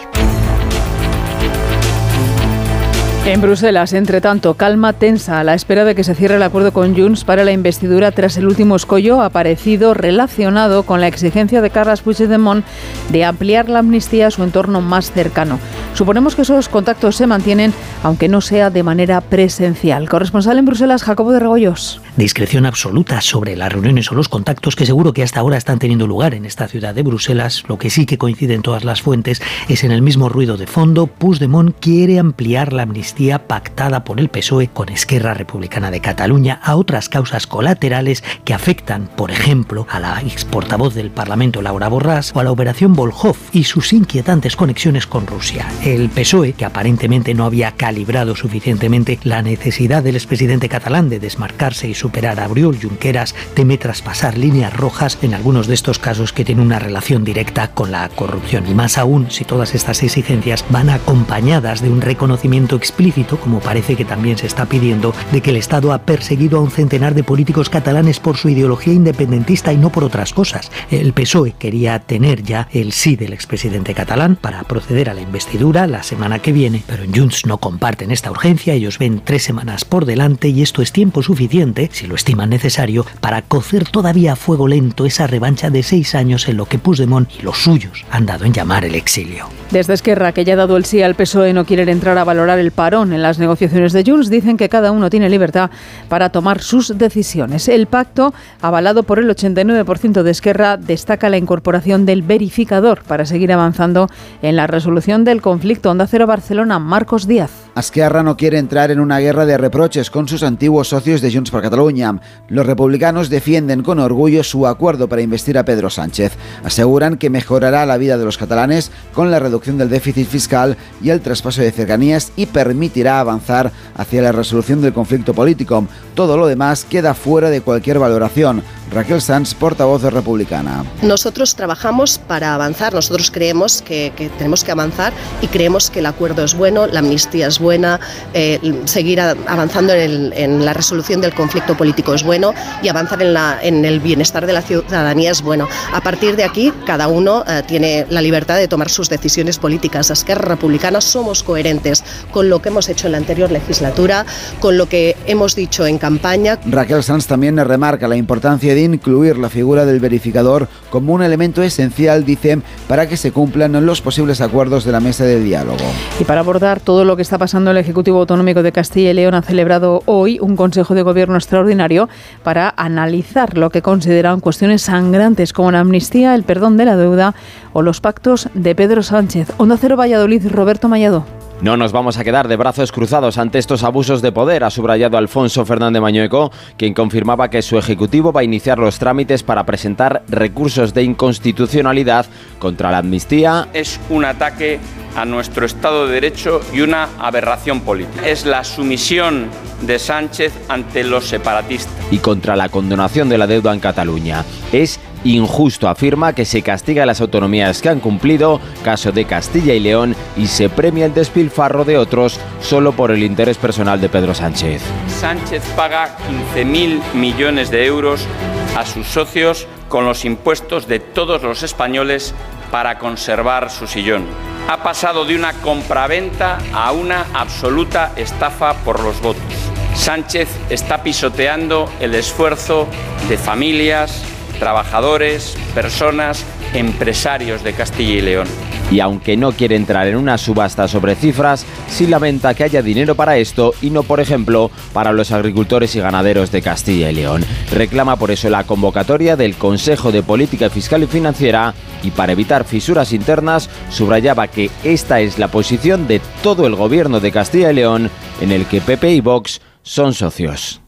En Bruselas, entre tanto, calma tensa a la espera de que se cierre el acuerdo con Junts para la investidura tras el último escollo aparecido relacionado con la exigencia de Carles Puigdemont de ampliar la amnistía a su entorno más cercano. Suponemos que esos contactos se mantienen, aunque no sea de manera presencial. Corresponsal en Bruselas, Jacobo de Regoyos. Discreción absoluta sobre las reuniones o los contactos que seguro que hasta ahora están teniendo lugar en esta ciudad de Bruselas. Lo que sí que coincide en todas las fuentes es en el mismo ruido de fondo. Puigdemont quiere ampliar la amnistía pactada por el PSOE con Esquerra Republicana de Cataluña a otras causas colaterales que afectan, por ejemplo, a la ex portavoz del Parlamento Laura Borràs o a la operación Volhov y sus inquietantes conexiones con Rusia. El PSOE, que aparentemente no había calibrado suficientemente la necesidad del expresidente catalán de desmarcarse y superar a Oriol Junqueras, teme traspasar líneas rojas en algunos de estos casos que tienen una relación directa con la corrupción. Y más aún si todas estas exigencias van acompañadas de un reconocimiento explícito como parece que también se está pidiendo, de que el Estado ha perseguido a un centenar de políticos catalanes por su ideología independentista y no por otras cosas. El PSOE quería tener ya el sí del expresidente catalán para proceder a la investidura la semana que viene, pero en Junts no comparten esta urgencia, ellos ven tres semanas por delante y esto es tiempo suficiente, si lo estiman necesario, para cocer todavía a fuego lento esa revancha de seis años en lo que Puigdemont y los suyos han dado en llamar el exilio. Desde Esquerra, que ya ha dado el sí al PSOE, no quieren entrar a valorar el en las negociaciones de Junts, dicen que cada uno tiene libertad para tomar sus decisiones. El pacto, avalado por el 89% de Esquerra, destaca la incorporación del verificador para seguir avanzando en la resolución del conflicto. Onda Cero Barcelona, Marcos Díaz. Esquerra no quiere entrar en una guerra de reproches con sus antiguos socios de Junts per Catalunya. Los republicanos defienden con orgullo su acuerdo para investir a Pedro Sánchez. Aseguran que mejorará la vida de los catalanes con la reducción del déficit fiscal y el traspaso de cercanías y permitirá avanzar hacia la resolución del conflicto político. Todo lo demás queda fuera de cualquier valoración. Raquel Sanz, portavoz de Republicana. Nosotros trabajamos para avanzar, nosotros creemos que, tenemos que avanzar y creemos que el acuerdo es bueno, la amnistía es buena, eh, seguir avanzando en, la resolución del conflicto político es bueno y avanzar en, la, en, el bienestar de la ciudadanía es bueno. A partir de aquí, cada uno eh, tiene la libertad de tomar sus decisiones políticas. Esquerra Republicana somos coherentes con lo que hemos hecho en la anterior legislatura, con lo que hemos dicho en campaña. Raquel Sanz también remarca la importancia de incluir la figura del verificador como un elemento esencial, dicen, para que se cumplan los posibles acuerdos de la mesa de diálogo. Y para abordar todo lo que está pasando, el Ejecutivo Autonómico de Castilla y León ha celebrado hoy un Consejo de Gobierno extraordinario para analizar lo que consideran cuestiones sangrantes como la amnistía, el perdón de la deuda o los pactos de Pedro Sánchez. Onda Cero Valladolid, Roberto Mayado. No nos vamos a quedar de brazos cruzados ante estos abusos de poder, ha subrayado Alfonso Fernández Mañueco, quien confirmaba que su ejecutivo va a iniciar los trámites para presentar recursos de inconstitucionalidad contra la amnistía. Es un ataque a nuestro Estado de Derecho y una aberración política. Es la sumisión de Sánchez ante los separatistas. Y contra la condonación de la deuda en Cataluña. Es injusto, afirma que se castiga a las autonomías que han cumplido, caso de Castilla y León, y se premia el despilfarro de otros solo por el interés personal de Pedro Sánchez. Sánchez paga 15.000 millones de euros a sus socios con los impuestos de todos los españoles para conservar su sillón. Ha pasado de una compraventa a una absoluta estafa por los votos. Sánchez está pisoteando el esfuerzo de familias, trabajadores, personas, empresarios de Castilla y León. Y aunque no quiere entrar en una subasta sobre cifras, sí lamenta que haya dinero para esto y no, por ejemplo, para los agricultores y ganaderos de Castilla y León. Reclama por eso la convocatoria del Consejo de Política Fiscal y Financiera y para evitar fisuras internas subrayaba que esta es la posición de todo el gobierno de Castilla y León en el que PP y Vox son socios.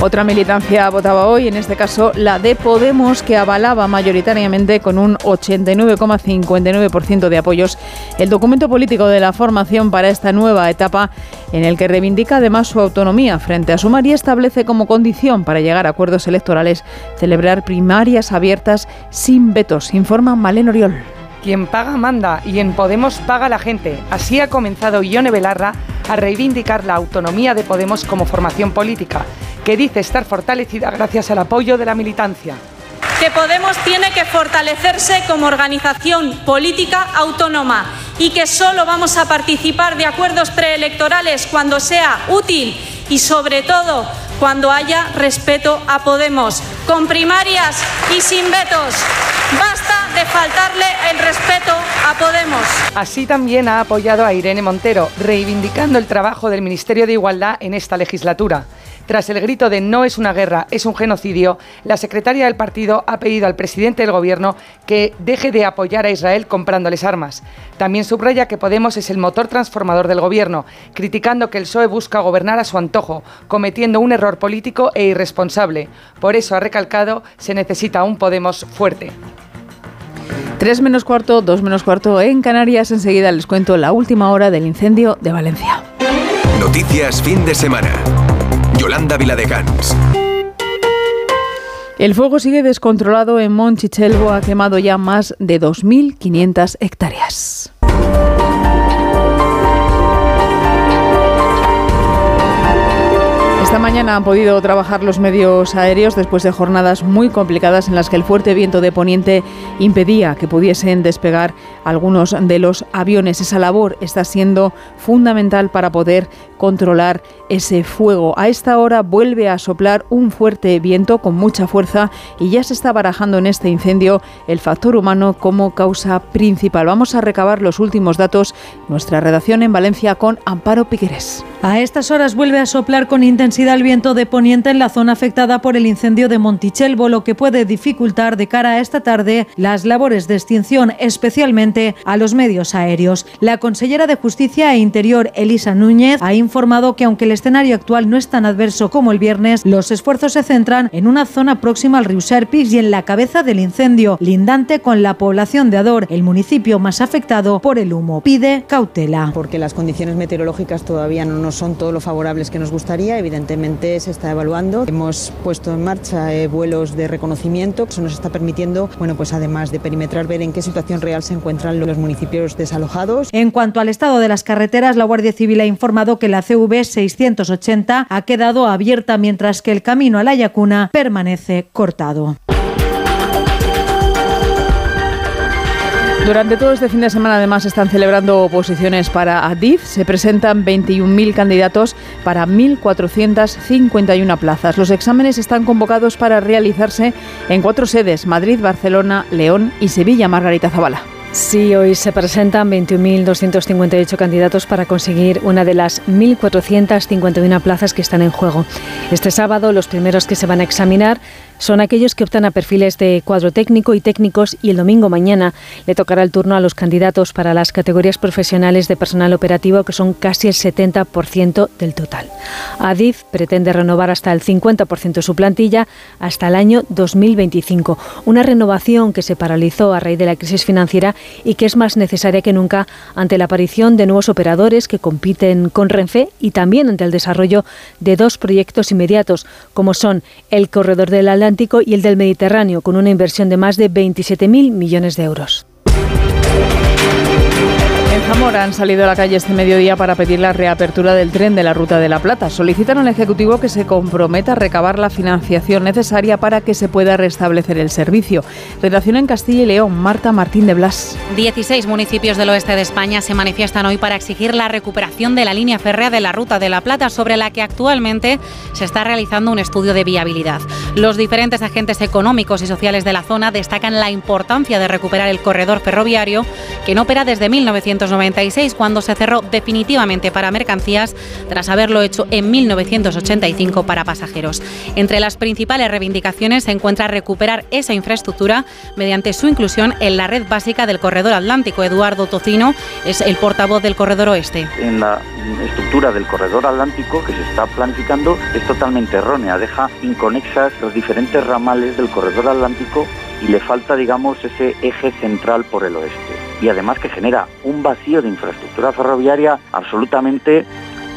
Otra militancia votaba hoy, en este caso la de Podemos, que avalaba mayoritariamente con un 89,59% de apoyos el documento político de la formación para esta nueva etapa, en el que reivindica además su autonomía frente a Sumar y establece como condición para llegar a acuerdos electorales celebrar primarias abiertas sin vetos, informa Malen Oriol. Quien paga manda y en Podemos paga la gente. Así ha comenzado Ione Belarra a reivindicar la autonomía de Podemos como formación política que dice estar fortalecida gracias al apoyo de la militancia. Que Podemos tiene que fortalecerse como organización política autónoma y que solo vamos a participar de acuerdos preelectorales cuando sea útil y sobre todo cuando haya respeto a Podemos, con primarias y sin vetos. Basta de faltarle el respeto a Podemos. Así también ha apoyado a Irene Montero, reivindicando el trabajo del Ministerio de Igualdad en esta legislatura. Tras el grito de no es una guerra, es un genocidio, la secretaria del partido ha pedido al presidente del gobierno que deje de apoyar a Israel comprándoles armas. También subraya que Podemos es el motor transformador del gobierno, criticando que el PSOE busca gobernar a su antojo, cometiendo un error político e irresponsable. Por eso ha recalcado se necesita un Podemos fuerte. 3 menos cuarto, 2 menos cuarto en Canarias. Enseguida les cuento la última hora del incendio de Valencia. Noticias fin de semana. Yolanda Viladecans. El fuego sigue descontrolado en Monchichelvo, ha quemado ya más de 2.500 hectáreas. Esta mañana han podido trabajar los medios aéreos después de jornadas muy complicadas en las que el fuerte viento de poniente impedía que pudiesen despegar algunos de los aviones. Esa labor está siendo fundamental para poder controlar ese fuego. A esta hora vuelve a soplar un fuerte viento con mucha fuerza y ya se está barajando en este incendio el factor humano como causa principal. Vamos a recabar los últimos datos. Nuestra redacción en Valencia con Amparo Piqueres. A estas horas vuelve a soplar con intensidad el viento de poniente en la zona afectada por el incendio de Montichelvo, lo que puede dificultar de cara a esta tarde las labores de extinción, especialmente a los medios aéreos. La consellera de Justicia e Interior, Elisa Núñez, ha informado que aunque el escenario actual no es tan adverso como el viernes, los esfuerzos se centran en una zona próxima al río Serpis y en la cabeza del incendio, lindante con la población de Ador, el municipio más afectado por el humo. Pide cautela. Porque las condiciones meteorológicas todavía no nos son todo lo favorables que nos gustaría. Evidentemente se está evaluando. Hemos puesto en marcha eh, vuelos de reconocimiento. Eso nos está permitiendo, bueno, pues además de perimetrar, ver en qué situación real se encuentran los municipios desalojados. En cuanto al estado de las carreteras, la Guardia Civil ha informado que la CV 680 ha quedado abierta mientras que el camino a la Yacuna permanece cortado. Durante todo este fin de semana además están celebrando oposiciones para ADIF. Se presentan 21.000 candidatos para 1.451 plazas. Los exámenes están convocados para realizarse en cuatro sedes, Madrid, Barcelona, León y Sevilla. Margarita Zavala. Sí, hoy se presentan 21.258 candidatos para conseguir una de las 1.451 plazas que están en juego. Este sábado los primeros que se van a examinar son aquellos que optan a perfiles de cuadro técnico y técnicos y el domingo mañana le tocará el turno a los candidatos para las categorías profesionales de personal operativo que son casi el 70% del total. Adif pretende renovar hasta el 50% su plantilla hasta el año 2025, una renovación que se paralizó a raíz de la crisis financiera y que es más necesaria que nunca ante la aparición de nuevos operadores que compiten con Renfe y también ante el desarrollo de dos proyectos inmediatos como son el corredor del Y el del Mediterráneo, con una inversión de más de 27.000 millones de euros. Zamora han salido a la calle este mediodía para pedir la reapertura del tren de la Ruta de la Plata. Solicitan al Ejecutivo que se comprometa a recabar la financiación necesaria para que se pueda restablecer el servicio. Redacción en Castilla y León, Marta Martín de Blas. 16 municipios del oeste de España se manifiestan hoy para exigir la recuperación de la línea férrea de la Ruta de la Plata, sobre la que actualmente se está realizando un estudio de viabilidad. Los diferentes agentes económicos y sociales de la zona destacan la importancia de recuperar el corredor ferroviario que no opera desde 1990 cuando se cerró definitivamente para mercancías tras haberlo hecho en 1985 para pasajeros. Entre las principales reivindicaciones se encuentra recuperar esa infraestructura mediante su inclusión en la red básica del corredor atlántico. Eduardo Tocino es el portavoz del corredor oeste. En la estructura del corredor atlántico que se está planificando es totalmente errónea, deja inconexas los diferentes ramales del corredor atlántico y le falta, digamos, ese eje central por el oeste y además que genera un vacío de infraestructura ferroviaria absolutamente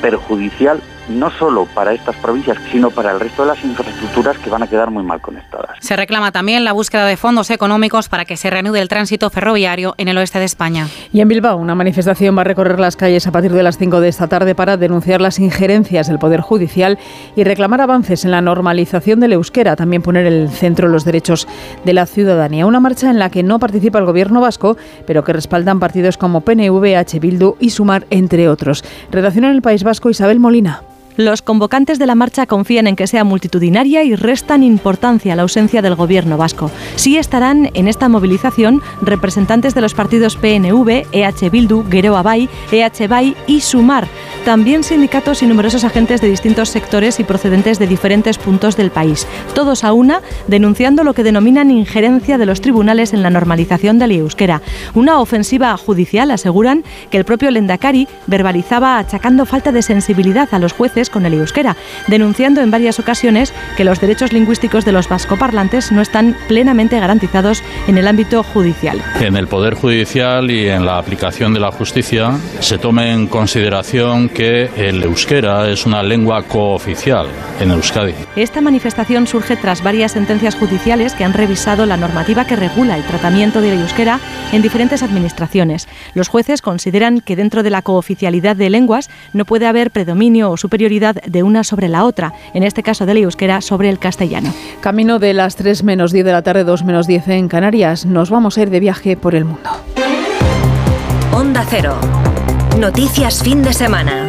perjudicial no solo para estas provincias, sino para el resto de las infraestructuras que van a quedar muy mal conectadas. Se reclama también la búsqueda de fondos económicos para que se reanude el tránsito ferroviario en el oeste de España. Y en Bilbao, una manifestación va a recorrer las calles a partir de las 5 de esta tarde para denunciar las injerencias del Poder Judicial y reclamar avances en la normalización del euskera, también poner en el centro los derechos de la ciudadanía. Una marcha en la que no participa el gobierno vasco, pero que respaldan partidos como PNV, H. Bildu y Sumar, entre otros. Redacción en el País Vasco, Isabel Molina. Los convocantes de la marcha confían en que sea multitudinaria y restan importancia a la ausencia del gobierno vasco. Sí estarán en esta movilización representantes de los partidos PNV, EH Bildu, Geroa Bay, EH Bay y Sumar. También sindicatos y numerosos agentes de distintos sectores y procedentes de diferentes puntos del país. Todos a una denunciando lo que denominan injerencia de los tribunales en la normalización del euskera. Una ofensiva judicial, aseguran, que el propio Lendakari verbalizaba achacando falta de sensibilidad a los jueces con el euskera, denunciando en varias ocasiones que los derechos lingüísticos de los vascoparlantes no están plenamente garantizados en el ámbito judicial. En el Poder Judicial y en la aplicación de la justicia se tome en consideración en que el euskera es una lengua cooficial en Euskadi. Esta manifestación surge tras varias sentencias judiciales que han revisado la normativa que regula el tratamiento del euskera en diferentes administraciones. Los jueces consideran que dentro de la cooficialidad de lenguas no puede haber predominio o superioridad de una sobre la otra, en este caso del euskera sobre el castellano. Camino de las 3 menos 10 de la tarde, 2 menos 10 en Canarias, nos vamos a ir de viaje por el mundo. Onda Cero. Noticias fin de semana.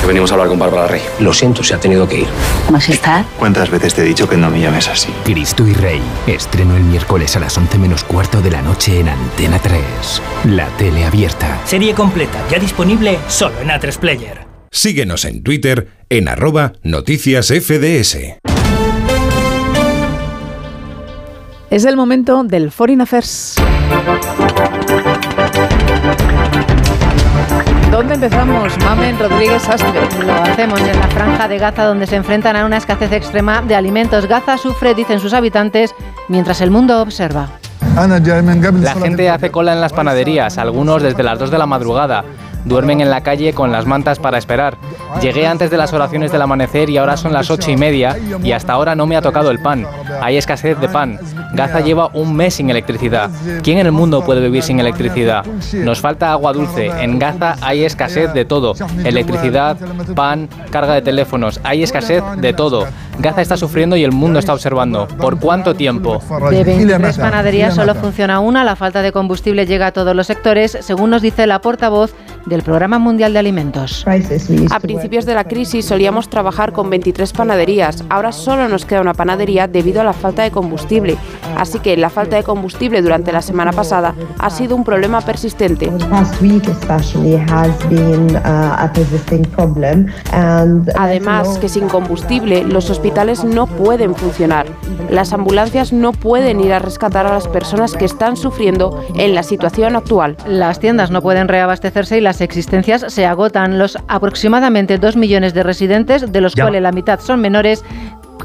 Que venimos a hablar con Bárbara Rey. Lo siento, se ha tenido que ir. Majestad. ¿Cuántas veces te he dicho que no me llames así? Cristo y Rey. Estreno el miércoles a las 11 menos cuarto de la noche en Antena 3. La tele abierta. Serie completa, ya disponible solo en A3 Player. Síguenos en Twitter en arroba noticias FDS. Es el momento del Foreign Affairs. ¿Dónde empezamos? Mamen Rodríguez Astre. Lo hacemos en la franja de Gaza donde se enfrentan a una escasez extrema de alimentos. Gaza sufre, dicen sus habitantes, mientras el mundo observa. La gente hace cola en las panaderías, algunos desde las 2 de la madrugada. Duermen en la calle con las mantas para esperar. Llegué antes de las oraciones del amanecer y ahora son las ocho y media y hasta ahora no me ha tocado el pan. Hay escasez de pan. Gaza lleva un mes sin electricidad. ¿Quién en el mundo puede vivir sin electricidad? Nos falta agua dulce. En Gaza hay escasez de todo. Electricidad, pan, carga de teléfonos. Hay escasez de todo. Gaza está sufriendo y el mundo está observando. ¿Por cuánto tiempo? De 23 panaderías solo funciona una. La falta de combustible llega a todos los sectores, según nos dice la portavoz del Programa Mundial de Alimentos. A principios de la crisis solíamos trabajar con 23 panaderías. Ahora solo nos queda una panadería debido a la falta de combustible. Así que la falta de combustible durante la semana pasada ha sido un problema persistente. Además, que sin combustible los hospitales no pueden funcionar. Las ambulancias no pueden ir a rescatar a las personas que están sufriendo en la situación actual. Las tiendas no pueden reabastecerse y las existencias se agotan. Los aproximadamente 2 millones de residentes, de los cuales la mitad son menores,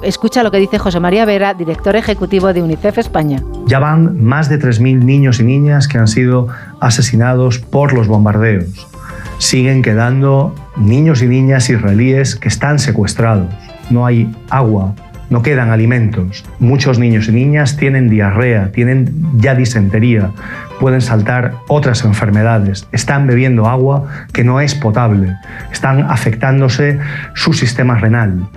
Escucha lo que dice José María Vera, director ejecutivo de UNICEF España. Ya van más de 3.000 niños y niñas que han sido asesinados por los bombardeos. Siguen quedando niños y niñas israelíes que están secuestrados. No hay agua, no quedan alimentos. Muchos niños y niñas tienen diarrea, tienen ya disentería, pueden saltar otras enfermedades, están bebiendo agua que no es potable, están afectándose su sistema renal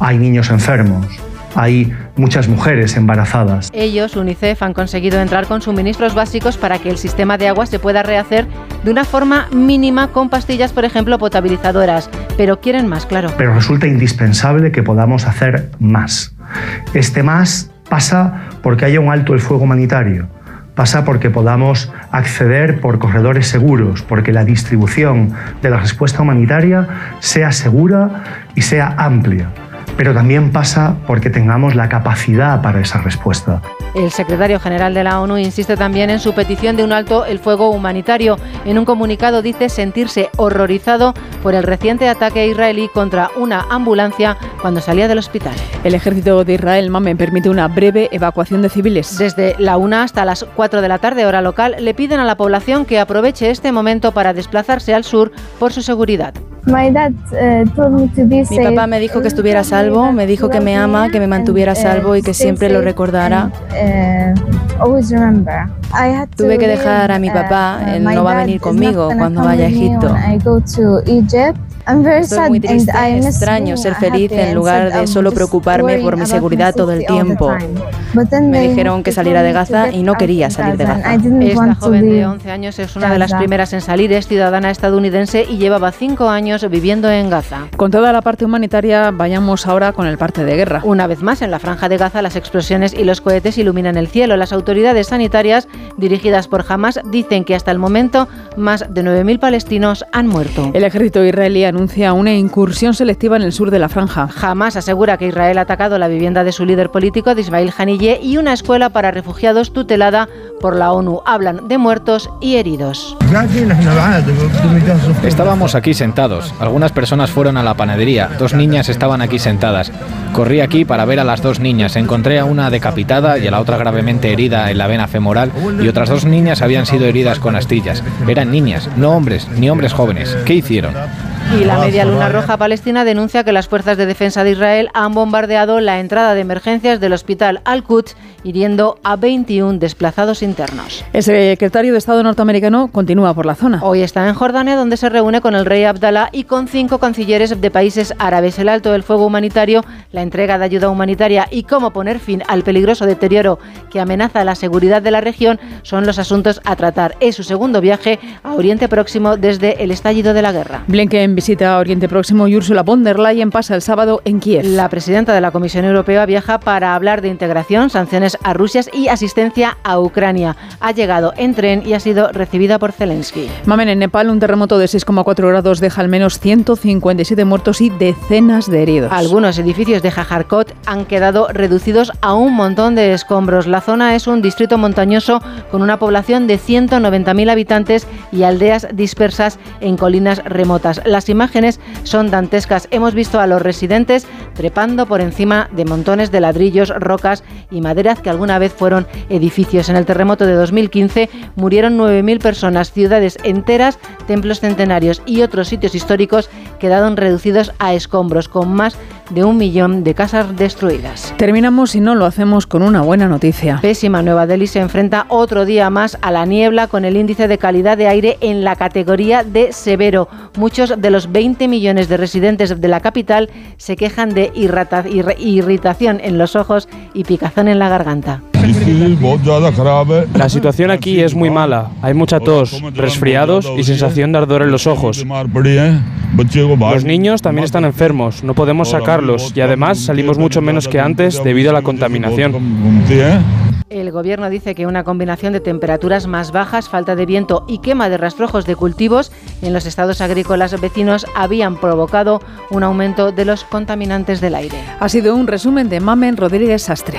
hay niños enfermos, hay muchas mujeres embarazadas. Ellos, UNICEF, han conseguido entrar con suministros básicos para que el sistema de agua se pueda rehacer de una forma mínima con pastillas, por ejemplo, potabilizadoras. Pero quieren más, claro. Pero resulta indispensable que podamos hacer más. Este más pasa porque haya un alto el fuego humanitario. Pasa porque podamos acceder por corredores seguros, porque la distribución de la respuesta humanitaria sea segura y sea amplia pero también pasa porque tengamos la capacidad para esa respuesta. El secretario general de la ONU insiste también en su petición de un alto el fuego humanitario. En un comunicado dice sentirse horrorizado por el reciente ataque israelí contra una ambulancia cuando salía del hospital. El ejército de Israel, Mamen, permite una breve evacuación de civiles. Desde la 1 hasta las 4 de la tarde, hora local, le piden a la población que aproveche este momento para desplazarse al sur por su seguridad. Mi papá me dijo que estuviera a salvo, me dijo que me ama, que me mantuviera a salvo y que siempre lo recordara. Tuve que dejar a mi papá, él no va a venir conmigo cuando vaya a Egipto. Estoy muy triste, extraño ser feliz en lugar de solo preocuparme por mi seguridad todo el tiempo. Me dijeron que saliera de Gaza y no quería salir de Gaza. Esta joven de 11 años es una de las primeras en salir, es ciudadana estadounidense y llevaba 5 años viviendo en Gaza. Con toda la parte humanitaria, vayamos ahora con el parte de guerra. Una vez más, en la franja de Gaza, las explosiones y los cohetes iluminan el cielo. Las autoridades sanitarias, dirigidas por Hamas, dicen que hasta el momento más de 9.000 palestinos han muerto. El ejército israelí anuncia una incursión selectiva en el sur de la franja. Hamas asegura que Israel ha atacado la vivienda de su líder político, de Ismail Haniyeh, y una escuela para refugiados tutelada por la ONU. Hablan de muertos y heridos. Estábamos aquí sentados. Algunas personas fueron a la panadería. Dos niñas estaban aquí sentadas. Corrí aquí para ver a las dos niñas. Encontré a una decapitada y a la otra gravemente herida en la vena femoral y otras dos niñas habían sido heridas con astillas. Eran niñas, no hombres, ni hombres jóvenes. ¿Qué hicieron? Y la Media Luna Roja Palestina denuncia que las fuerzas de defensa de Israel han bombardeado la entrada de emergencias del hospital Al-Quds, hiriendo a 21 desplazados internos. El secretario de Estado norteamericano continúa por la zona. Hoy está en Jordania, donde se reúne con el rey Abdalá y con cinco cancilleres de países árabes. El alto del fuego humanitario, la entrega de ayuda humanitaria y cómo poner fin al peligroso deterioro que amenaza la seguridad de la región son los asuntos a tratar. Es su segundo viaje a Oriente Próximo desde el estallido de la guerra. Blinken visita a Oriente Próximo y Ursula von der Leyen pasa el sábado en Kiev. La presidenta de la Comisión Europea viaja para hablar de integración, sanciones a Rusia y asistencia a Ucrania. Ha llegado en tren y ha sido recibida por Zelensky. Mamen, en Nepal un terremoto de 6,4 grados deja al menos 157 muertos y decenas de heridos. Algunos edificios de Jajarkot han quedado reducidos a un montón de escombros. La zona es un distrito montañoso con una población de 190.000 habitantes y aldeas dispersas en colinas remotas. Las imágenes son dantescas. Hemos visto a los residentes trepando por encima de montones de ladrillos, rocas y maderas que alguna vez fueron edificios. En el terremoto de 2015 murieron 9.000 personas, ciudades enteras, templos centenarios y otros sitios históricos quedaron reducidos a escombros, con más de un millón de casas destruidas. Terminamos y no lo hacemos con una buena noticia. Pésima Nueva Delhi se enfrenta otro día más a la niebla con el índice de calidad de aire en la categoría de severo. Muchos de los 20 millones de residentes de la capital se quejan de irritación en los ojos y picazón en la garganta. La situación aquí es muy mala. Hay mucha tos, resfriados y sensación de ardor en los ojos. Los niños también están enfermos, no podemos sacarlos y además salimos mucho menos que antes debido a la contaminación. El gobierno dice que una combinación de temperaturas más bajas, falta de viento y quema de rastrojos de cultivos en los estados agrícolas vecinos habían provocado un aumento de los contaminantes del aire. Ha sido un resumen de Mamen Rodríguez Sastre.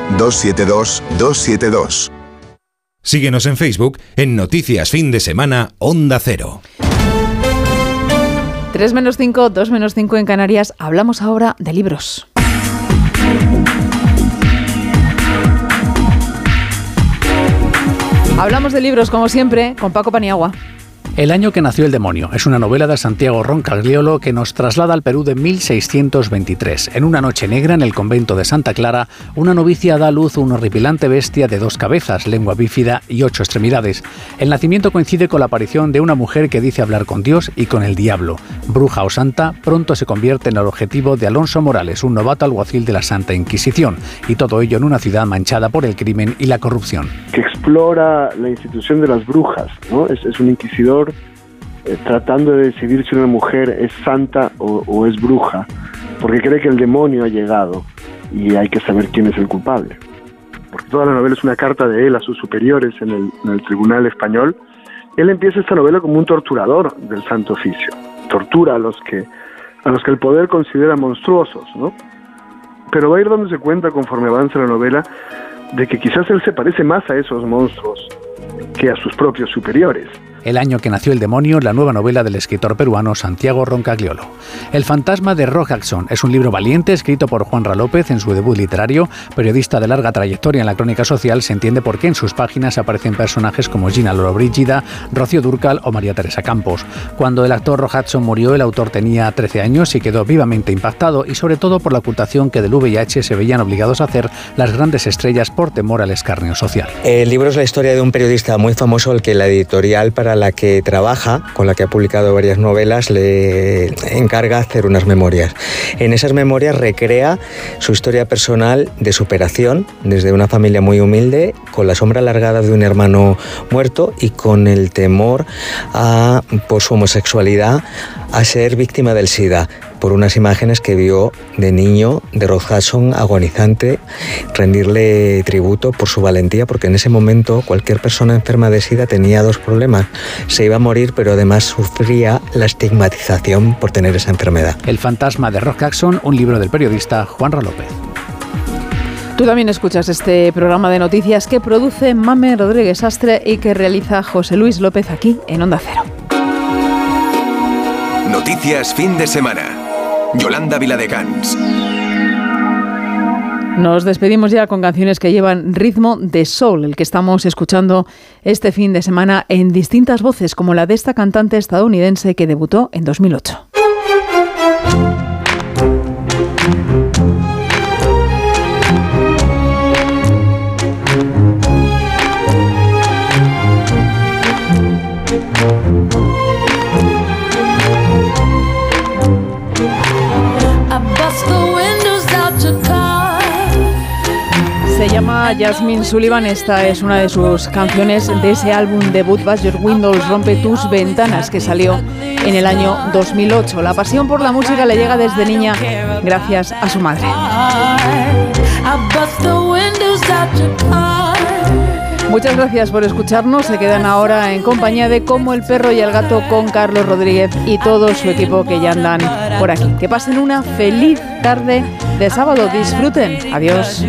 900-272-272. Síguenos en Facebook en Noticias Fin de Semana Onda Cero. 3 menos 5, 2 menos 5 en Canarias. Hablamos ahora de libros. Hablamos de libros, como siempre, con Paco Paniagua. El año que nació el demonio es una novela de Santiago Roncagliolo que nos traslada al Perú de 1623. En una noche negra en el convento de Santa Clara, una novicia da a luz una horripilante bestia de dos cabezas, lengua bífida y ocho extremidades. El nacimiento coincide con la aparición de una mujer que dice hablar con Dios y con el diablo. Bruja o santa, pronto se convierte en el objetivo de Alonso Morales, un novato alguacil de la Santa Inquisición, y todo ello en una ciudad manchada por el crimen y la corrupción. Que explora la institución de las brujas, ¿no? Es un inquisidor eh, tratando de decidir si una mujer es santa o, es bruja, porque cree que el demonio ha llegado y hay que saber quién es el culpable. Porque toda la novela es una carta de él a sus superiores en el, tribunal español. Él empieza esta novela como un torturador del Santo Oficio. Tortura a los que, a los que el poder considera monstruosos, ¿no? Pero va a ir dándose cuenta conforme avanza la novela de que quizás él se parece más a esos monstruos que a sus propios superiores el año que nació el demonio, la nueva novela del escritor peruano Santiago Roncagliolo. El fantasma de Rojackson es un libro valiente escrito por Juanra López en su debut literario. Periodista de larga trayectoria en la crónica social, se entiende por qué en sus páginas aparecen personajes como Gina Lollobrigida, Rocío Durcal o María Teresa Campos. Cuando el actor Rojackson murió, el autor tenía 13 años y quedó vivamente impactado y sobre todo por la ocultación que del VIH se veían obligados a hacer las grandes estrellas por temor al escarnio social. El libro es la historia de un periodista muy famoso al que la editorial para la que trabaja, con la que ha publicado varias novelas, le encarga hacer unas memorias. En esas memorias recrea su historia personal de superación desde una familia muy humilde, con la sombra alargada de un hermano muerto y con el temor a, por su homosexualidad a ser víctima del SIDA por unas imágenes que vio de niño de Rod Hudson agonizante, rendirle tributo por su valentía, porque en ese momento cualquier persona enferma de SIDA tenía dos problemas. Se iba a morir, pero además sufría la estigmatización por tener esa enfermedad. El fantasma de Rod Hudson, un libro del periodista Juan López. Tú también escuchas este programa de noticias que produce Mame Rodríguez Astre y que realiza José Luis López aquí en Onda Cero. Noticias fin de semana. Yolanda Viladecans. Nos despedimos ya con canciones que llevan ritmo de soul, el que estamos escuchando este fin de semana en distintas voces, como la de esta cantante estadounidense que debutó en 2008. Llama Jasmine Sullivan, esta es una de sus canciones de ese álbum debut Bash Your Windows, Rompe tus ventanas, que salió en el año 2008. La pasión por la música le llega desde niña gracias a su madre. Muchas gracias por escucharnos. Se quedan ahora en compañía de Como el perro y el gato con Carlos Rodríguez y todo su equipo que ya andan por aquí. Que pasen una feliz tarde de sábado. Disfruten. Adiós.